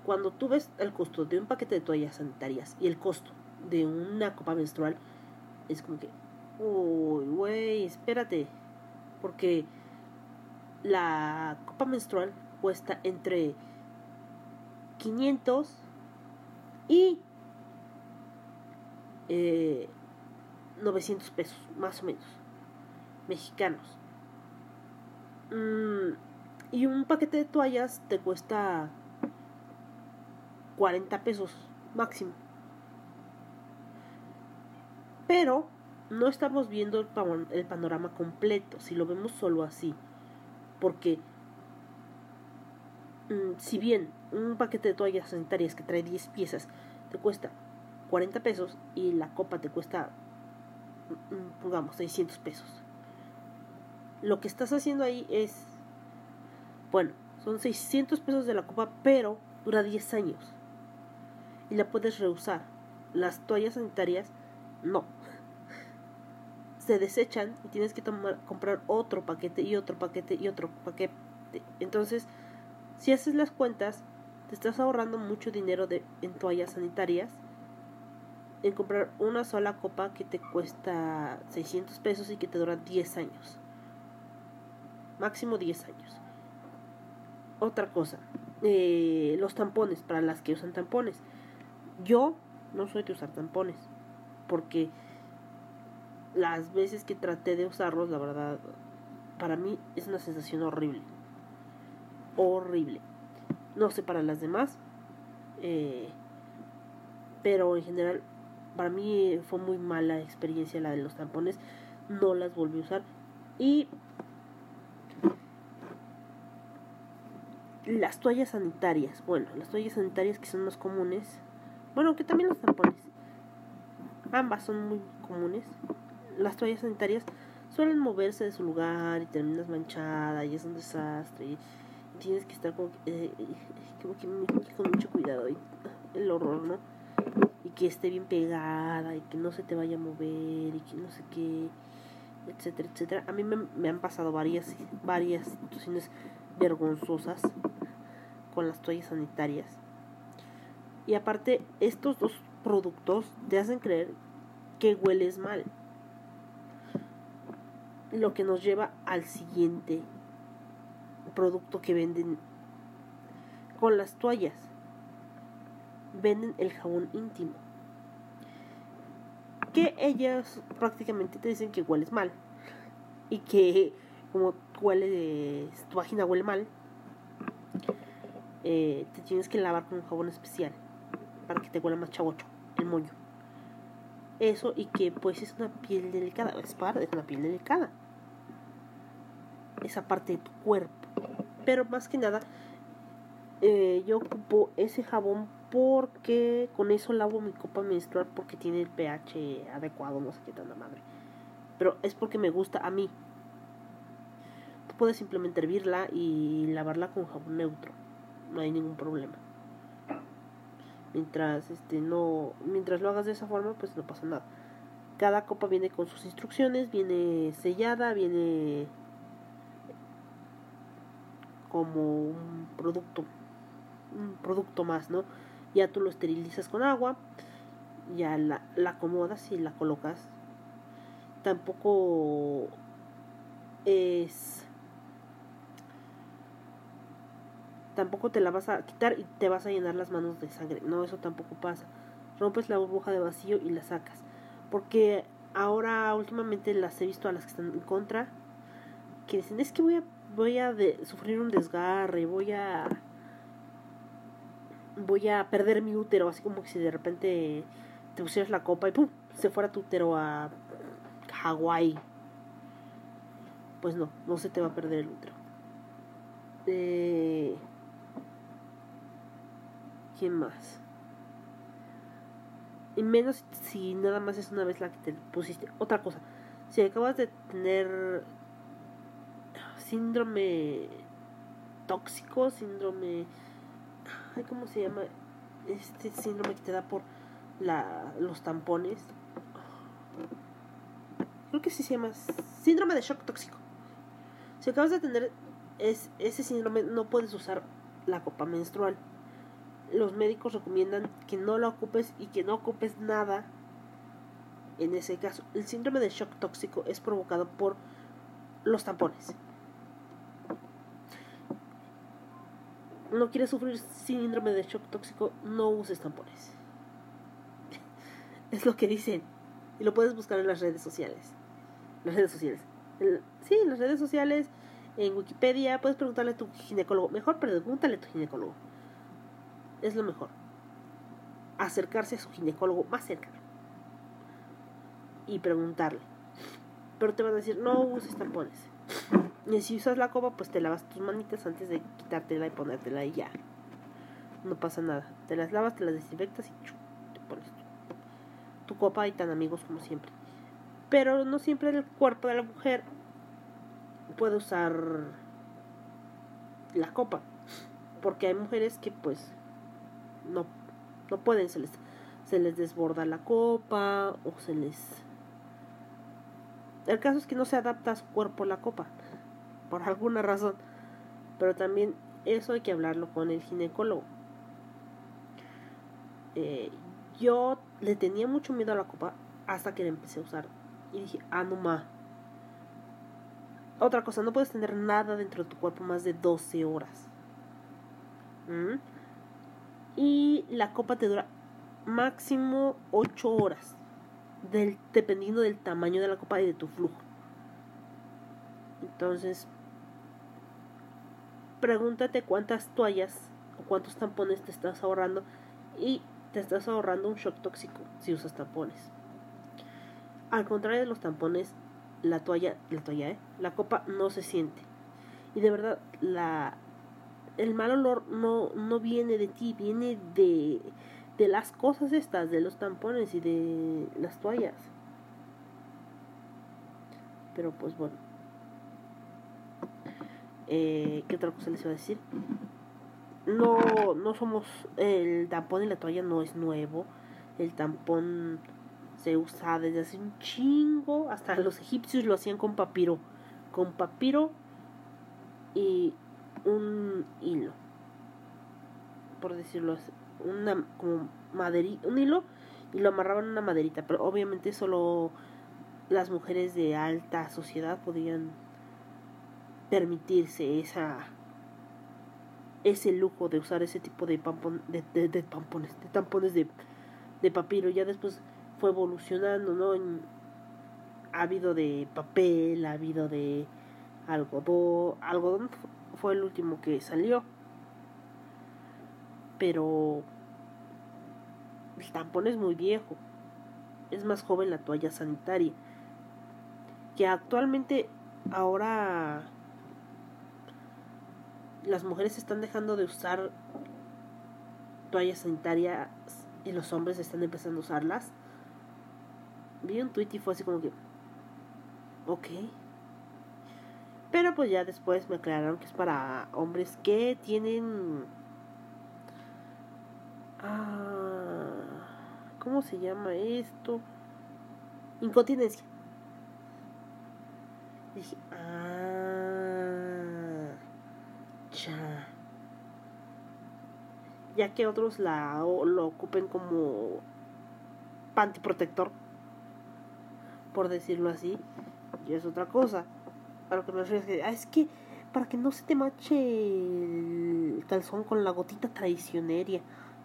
cuando tú ves el costo de un paquete de toallas sanitarias y el costo de una copa menstrual, es como que, uy, güey, espérate. Porque la copa menstrual cuesta entre 500 y eh, 900 pesos, más o menos, mexicanos. Mm, y un paquete de toallas te cuesta 40 pesos máximo. Pero no estamos viendo el, pa- el panorama completo si lo vemos solo así. Porque mm, si bien un paquete de toallas sanitarias que trae 10 piezas te cuesta 40 pesos y la copa te cuesta, pongamos, 600 pesos. Lo que estás haciendo ahí es, bueno, son 600 pesos de la copa, pero dura 10 años. Y la puedes reusar. Las toallas sanitarias, no. <laughs> Se desechan y tienes que tomar, comprar otro paquete y otro paquete y otro paquete. Entonces, si haces las cuentas, te estás ahorrando mucho dinero de, en toallas sanitarias en comprar una sola copa que te cuesta 600 pesos y que te dura 10 años. Máximo 10 años. Otra cosa, eh, los tampones, para las que usan tampones. Yo no soy de usar tampones, porque las veces que traté de usarlos, la verdad, para mí es una sensación horrible. Horrible. No sé para las demás, eh, pero en general para mí fue muy mala experiencia la de los tampones. No las volví a usar. Y las toallas sanitarias. Bueno, las toallas sanitarias que son más comunes. Bueno, que también los tampones. Ambas son muy comunes. Las toallas sanitarias suelen moverse de su lugar y terminas manchada y es un desastre. Y tienes que estar como que, eh, como que con mucho cuidado. Y, el horror, ¿no? Y que esté bien pegada y que no se te vaya a mover y que no sé qué, etcétera, etcétera. A mí me, han pasado varias, varias situaciones vergonzosas con las toallas sanitarias. Y aparte, estos dos productos te hacen creer que hueles mal. Lo que nos lleva al siguiente producto que venden con las toallas venden el jabón íntimo. Que ellas prácticamente te dicen que hueles mal. Y que como huele, tu vagina huele mal, eh, te tienes que lavar con un jabón especial para que te huela más chavocho, el moño. Eso y que pues es una piel delicada, es parte, es una piel delicada. Esa parte de tu cuerpo. Pero más que nada, eh, yo ocupo ese jabón porque con eso lavo mi copa menstrual porque tiene el pH adecuado, no sé qué tanta madre. Pero es porque me gusta a mí. Tú puedes simplemente hervirla y lavarla con jabón neutro. No hay ningún problema. Mientras este no mientras lo hagas de esa forma, pues no pasa nada. Cada copa viene con sus instrucciones, viene sellada, viene como un producto un producto más, ¿no? Ya tú lo esterilizas con agua, ya la, la acomodas y la colocas. Tampoco es tampoco te la vas a quitar y te vas a llenar las manos de sangre. No, eso tampoco pasa. Rompes la burbuja de vacío y la sacas. Porque ahora últimamente las he visto a las que están en contra que dicen, "Es que voy a voy a sufrir un desgarre, voy a voy a perder mi útero, así como si de repente te pusieras la copa y pum, se fuera tu útero a Hawái. pues no, no se te va a perder el útero. Eh, ¿Quién más? Y menos si nada más es una vez la que te pusiste. Otra cosa, si acabas de tener síndrome tóxico, síndrome... Ay, ¿Cómo se llama? Este síndrome que te da por la, los tampones. Creo que sí se llama síndrome de shock tóxico. Si acabas de tener es, ese síndrome, no puedes usar la copa menstrual. Los médicos recomiendan que no la ocupes y que no ocupes nada en ese caso. El síndrome de shock tóxico es provocado por los tampones. No quieres sufrir síndrome de shock tóxico, no uses tampones. <laughs> es lo que dicen. Y lo puedes buscar en las redes sociales. Las redes sociales. Sí, en las redes sociales, en Wikipedia, puedes preguntarle a tu ginecólogo. Mejor pregúntale a tu ginecólogo. Es lo mejor. Acercarse a su ginecólogo más cerca. Y preguntarle. Pero te van a decir, no uses tampones. Y si usas la copa, pues te lavas tus manitas antes de quitártela y ponértela y ya. No pasa nada. Te las lavas, te las desinfectas y chu, te pones tu, copa y tan amigos como siempre. Pero no siempre el cuerpo de la mujer puede usar la copa. Porque hay mujeres que pues no, no pueden, se les, se les desborda la copa o se les... El caso es que no se adapta a su cuerpo la copa, por alguna razón. Pero también eso hay que hablarlo con el ginecólogo. Eh, yo le tenía mucho miedo a la copa hasta que la empecé a usar. Y dije, ah, no ma. Otra cosa, no puedes tener nada dentro de tu cuerpo más de 12 horas. ¿Mm? Y la copa te dura máximo 8 horas. Dependiendo del tamaño de la copa y de tu flujo. Entonces, pregúntate cuántas toallas o cuántos tampones te estás ahorrando y te estás ahorrando un shock tóxico si usas tampones. Al contrario de los tampones, la toalla, la toalla, ¿eh? la copa no se siente. Y de verdad, la el mal olor no, no viene de ti, viene de, de las cosas estas, de los tampones y de las toallas. Pero pues bueno. Eh, ¿Qué otra cosa les iba a decir? No, no somos. El tampón y la toalla no es nuevo. El tampón se usa desde hace un chingo. Hasta los egipcios lo hacían con papiro. Con papiro y un hilo. Por decirlo así. Una como. Un hilo y lo amarraban en una maderita. Pero obviamente solo las mujeres de alta sociedad podían permitirse esa ese lujo de usar ese tipo de pampon, de, pampones, de tampones de, de papiro. Ya después fue evolucionando, ¿no? En- ha habido de papel, ha habido de algodón. Algodón fu- fue el último que salió. Pero el tampón es muy viejo. Es más joven la toalla sanitaria. Que actualmente ahora las mujeres están dejando de usar toallas sanitarias y los hombres están empezando a usarlas. Vi un tweet y fue así como que, ok. Pero pues ya después me aclararon que es para hombres que tienen... Ah, ¿Cómo se llama esto? Incontinencia. Dije, ah, ya. Que otros la, lo ocupen como panty protector, por decirlo así, y es otra cosa. A que me refiero es que, ah, es que para que no se te mache el calzón con la gotita traicioneria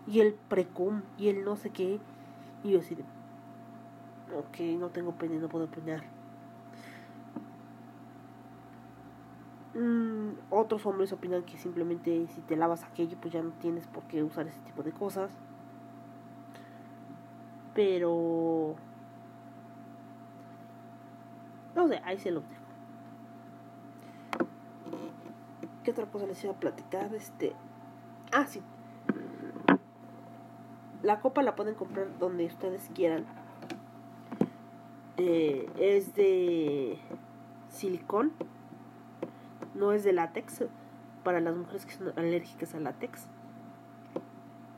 y el precum y el no sé qué. Y yo así de, ok, no tengo pene, no puedo opinar. Mm, otros hombres opinan que simplemente si te lavas aquello, pues ya no tienes por qué usar ese tipo de cosas. Pero... No sé, ahí se lo dejo. ¿Qué otra cosa les iba a platicar? Este. Ah, sí. La copa la pueden comprar donde ustedes quieran. Eh, es de silicón. No es de látex. Para las mujeres que son alérgicas al látex.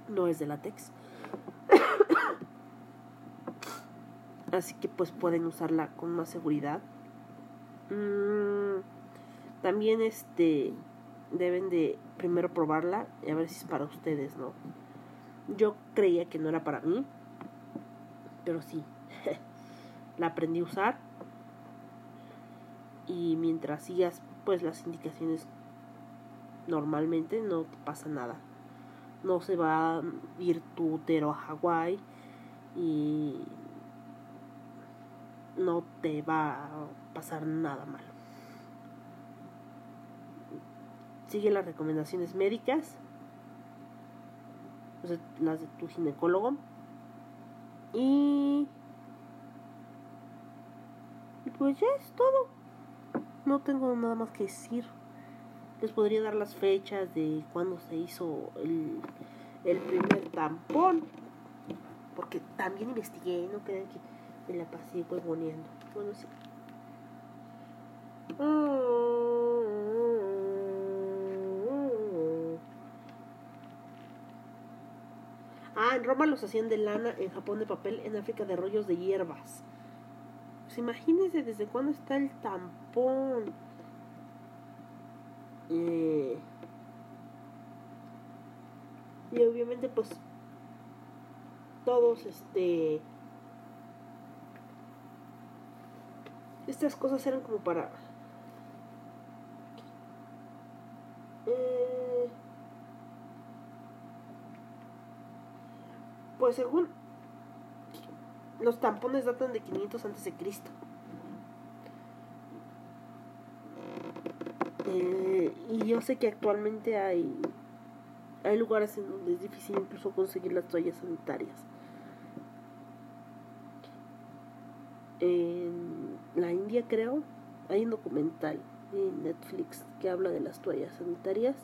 No es de látex. <coughs> Así que pues pueden usarla con más seguridad. Mm, también este deben de primero probarla y a ver si es para ustedes, ¿no? Yo creía que no era para mí, pero sí. <laughs> la aprendí a usar y mientras sigas pues las indicaciones normalmente no te pasa nada. No se va a ir tu útero a Hawái y no te va a pasar nada malo. Sigue las recomendaciones médicas, las de tu ginecólogo. Y pues ya es todo. No tengo nada más que decir. Les podría dar las fechas de cuando se hizo el, el primer tampón. Porque también investigué, no crean que me la pasé huevoneando. Bueno, sí. Ah, en Roma los hacían de lana, en Japón de papel, en África de rollos de hierbas. Pues imagínense desde cuándo está el tampón. Eh, y obviamente pues todos este estas cosas eran como para eh, pues según los tampones datan de 500 antes de Cristo. Eh, y yo sé que actualmente hay hay lugares en donde es difícil incluso conseguir las toallas sanitarias. En la India creo hay un documental en Netflix que habla de las toallas sanitarias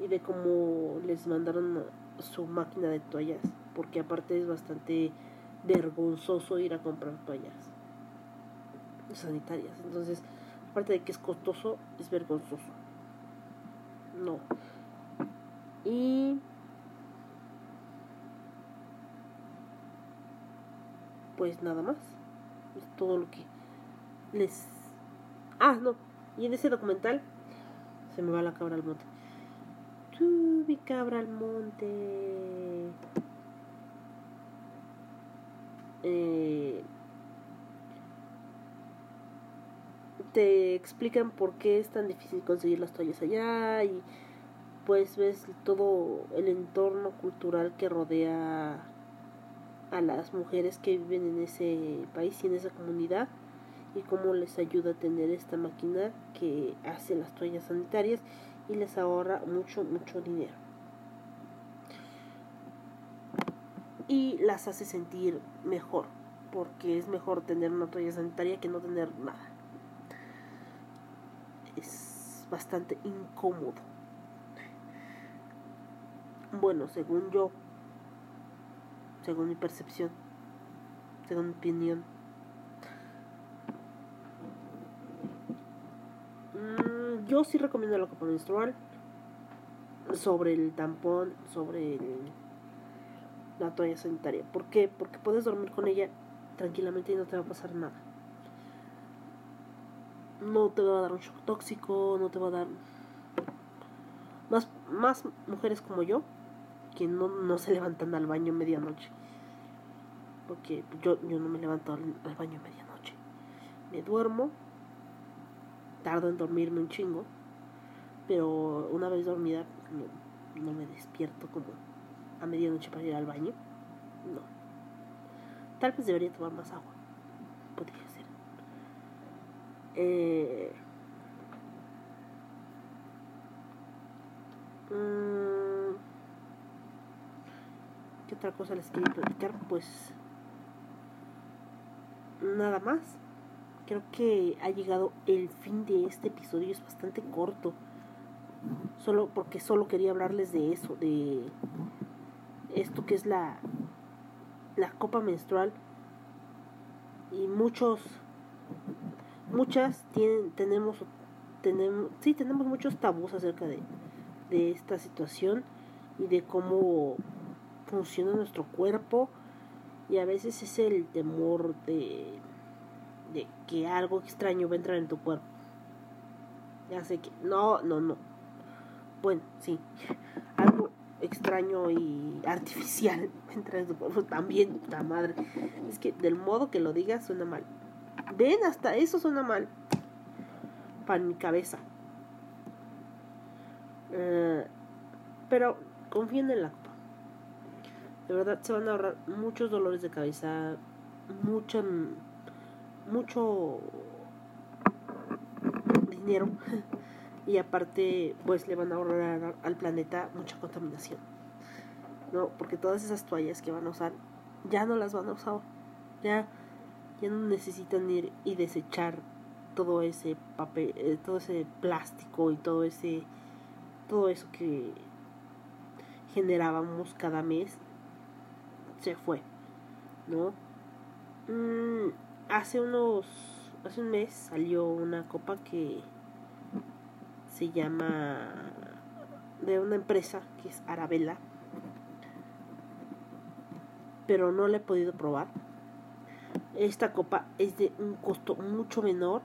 y de cómo les mandaron su máquina de toallas porque aparte es bastante vergonzoso ir a comprar toallas sanitarias. Entonces aparte de que es costoso es vergonzoso. No. Y pues nada más. Es todo lo que les ah no. Y en ese documental se me va la cabra al monte. Tú mi cabra al monte eh, te explican por qué es tan difícil conseguir las toallas allá y pues ves todo el entorno cultural que rodea a las mujeres que viven en ese país y en esa comunidad y cómo les ayuda a tener esta máquina que hace las toallas sanitarias y les ahorra mucho, mucho dinero. Y las hace sentir mejor, porque es mejor tener una toalla sanitaria que no tener nada. Es bastante incómodo. Bueno, según yo, según mi percepción, según mi opinión. Mm, yo sí recomiendo la copa menstrual sobre el tampón, sobre el, la toalla sanitaria. ¿Por qué? Porque puedes dormir con ella tranquilamente y no te va a pasar nada. No te va a dar un shock tóxico, no te va a dar... Más, más mujeres como yo que no, no se levantan al baño medianoche. Porque yo, yo no me levanto al, baño medianoche. Me duermo, tardo en dormirme un chingo, pero una vez dormida no, no me despierto como a medianoche para ir al baño. No. Tal vez debería tomar más agua. Podría ser. Eh, mm, ¿Qué otra cosa les quería platicar? Pues nada más. Creo que ha llegado el fin de este episodio. Es bastante corto. Solo porque solo quería hablarles de eso, de esto que es la la copa menstrual y muchos muchas tienen tenemos tenemos sí tenemos muchos tabús acerca de, de esta situación y de cómo funciona nuestro cuerpo y a veces es el temor de, de que algo extraño va a entrar en tu cuerpo. Ya sé que no, no, no. Bueno, sí. <laughs> Extraño y artificial <laughs> también, puta madre. Es que del modo que lo digas suena mal. Ven, hasta eso suena mal. Para mi cabeza. Eh, pero confíen en la copa. De verdad se van a ahorrar muchos dolores de cabeza, mucho, mucho dinero <laughs> y aparte pues le van a ahorrar al planeta mucha contaminación. No, porque todas esas toallas que van a usar ya no las van a usar. Ya ya no necesitan ir y desechar todo ese papel, eh, todo ese plástico y todo ese todo eso que generábamos cada mes se fue, ¿no? Mm, hace unos, hace un mes salió una copa que se llama de una empresa que es Arabella, pero no la he podido probar. Esta copa es de un costo mucho menor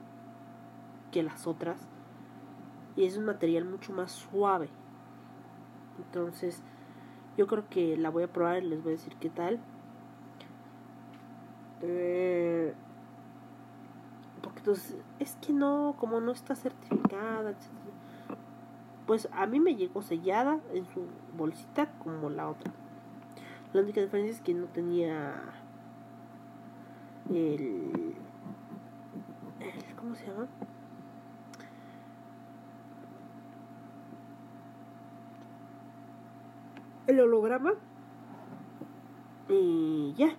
que las otras y es un material mucho más suave. Entonces, yo creo que la voy a probar y les voy a decir qué tal. Eh, porque entonces, es que no, como no está certificada, etc. Pues a mí me llegó sellada en su bolsita como la otra. La única diferencia es que no tenía el, el ¿cómo se llama? el holograma y ya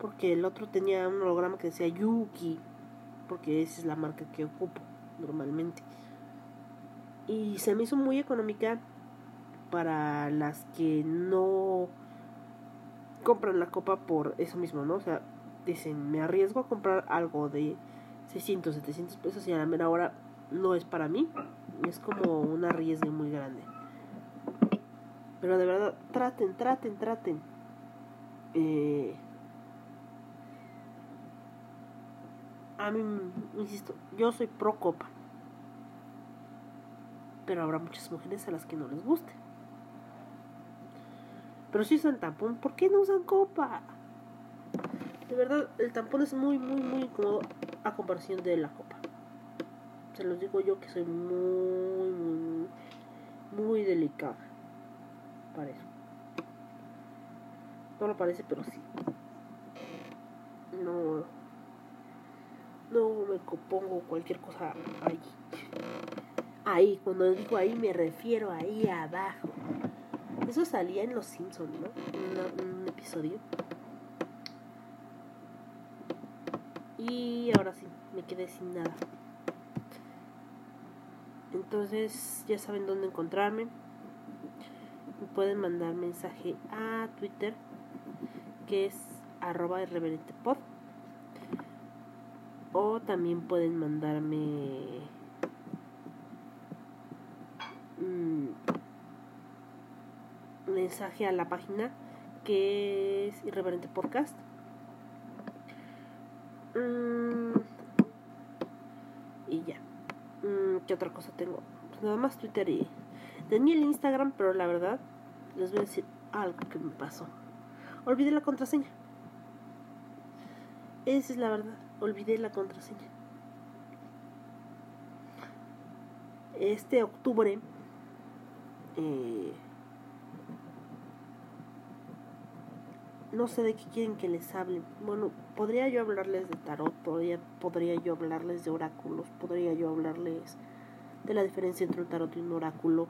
porque el otro tenía un holograma que decía Yuki porque esa es la marca que ocupo normalmente y se me hizo muy económica para las que no compran la copa por eso mismo, ¿no? O sea, dicen, me arriesgo a comprar algo de 600, 700 pesos y a la mera hora no es para mí. Es como un arriesgue muy grande. Pero de verdad, traten, traten, traten. Eh, a mí, insisto, yo soy pro copa. Pero habrá muchas mujeres a las que no les guste. Pero si usan tampón, ¿por qué no usan copa? De verdad, el tampón es muy, muy, muy cómodo a comparación de la copa. Se los digo yo que soy muy, muy, muy delicada para eso. No lo parece, pero sí. No. No me pongo cualquier cosa ahí. Ahí, cuando digo ahí me refiero ahí abajo. Eso salía en Los Simpsons, ¿no? En un episodio. Y ahora sí, me quedé sin nada. Entonces, ya saben dónde encontrarme. Me pueden mandar mensaje a Twitter, que es arroba irreverentepod. O también pueden mandarme un mensaje a la página que es Irreverente Podcast. Mm, y ya. Mm, ¿Qué otra cosa tengo? Pues nada más Twitter y... Tenía el Instagram, pero la verdad les voy a decir algo que me pasó. Olvidé la contraseña. Esa es la verdad. Olvidé la contraseña. Este octubre... Eh, no sé de qué quieren que les hable. Bueno, podría yo hablarles de tarot, podría, podría yo hablarles de oráculos, podría yo hablarles de la diferencia entre un tarot y un oráculo,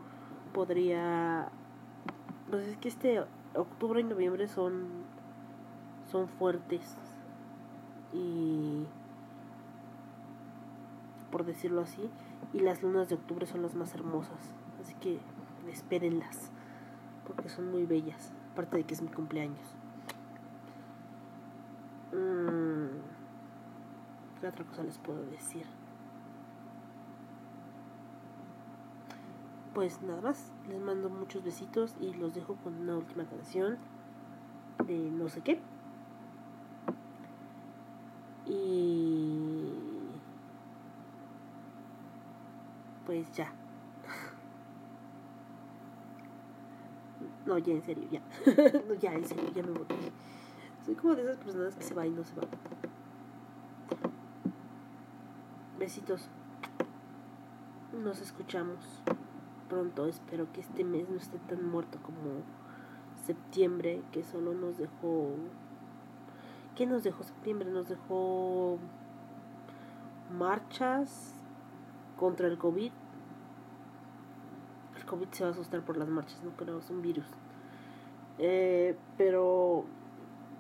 podría... Pues es que este octubre y noviembre son, son fuertes y... por decirlo así, y las lunas de octubre son las más hermosas. Así que espérenlas, porque son muy bellas, aparte de que es mi cumpleaños. Mm, ¿Qué otra cosa les puedo decir? Pues nada más, les mando muchos besitos y los dejo con una última canción de no sé qué. Y pues ya. <laughs> No, ya en serio, ya. <laughs> no, ya en serio, ya me voy. Soy como de esas personas que se va y no se va. Besitos. Nos escuchamos pronto. Espero que este mes no esté tan muerto como septiembre, que solo nos dejó. ¿Qué nos dejó septiembre? Nos dejó marchas contra el COVID. El COVID se va a asustar por las marchas, no creo, es un virus. Eh, pero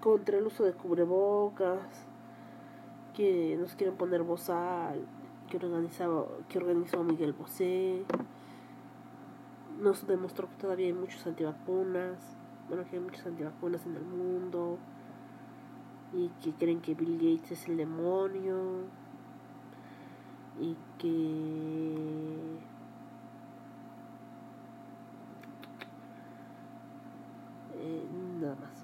contra el uso de cubrebocas, que nos quieren poner bozal, que organizaba, que organizó Miguel Bosé, nos demostró que todavía hay muchos antivacunas, bueno que hay muchos antivacunas en el mundo, y que creen que Bill Gates es el demonio, y que eh, nada más.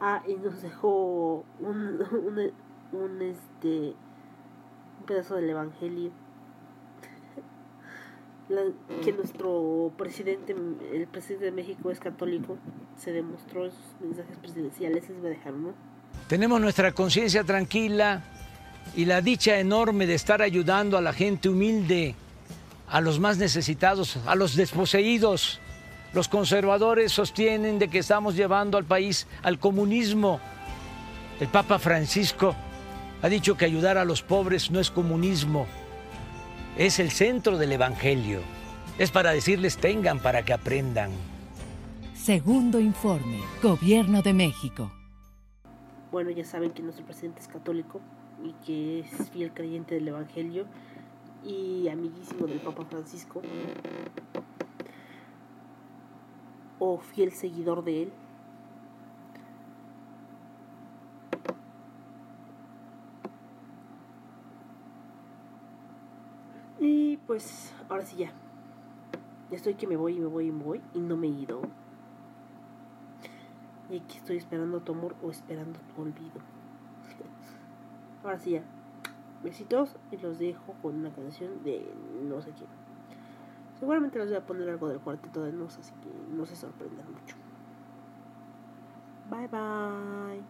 Ah, y nos dejó un, <laughs> un, un este un pedazo del evangelio la, que nuestro presidente el presidente de México es católico se demostró en sus mensajes presidenciales les voy a dejar ¿no? Tenemos nuestra conciencia tranquila y la dicha enorme de estar ayudando a la gente humilde, a los más necesitados, a los desposeídos. Los conservadores sostienen de que estamos llevando al país al comunismo. El Papa Francisco ha dicho que ayudar a los pobres no es comunismo, es el centro del Evangelio. Es para decirles tengan para que aprendan. Segundo informe, Gobierno de México. Bueno, ya saben que nuestro presidente es católico y que es fiel creyente del Evangelio y amiguísimo del Papa Francisco o fiel seguidor de él. Y pues ahora sí ya. Ya estoy que me voy y me voy y me voy y no me he ido. Y aquí estoy esperando tu amor o esperando tu olvido. <laughs> Ahora sí ya. Besitos y los dejo con una canción de no sé quién. Seguramente les voy a poner algo del cuarteto de nos, así que no se sorprendan mucho. Bye bye.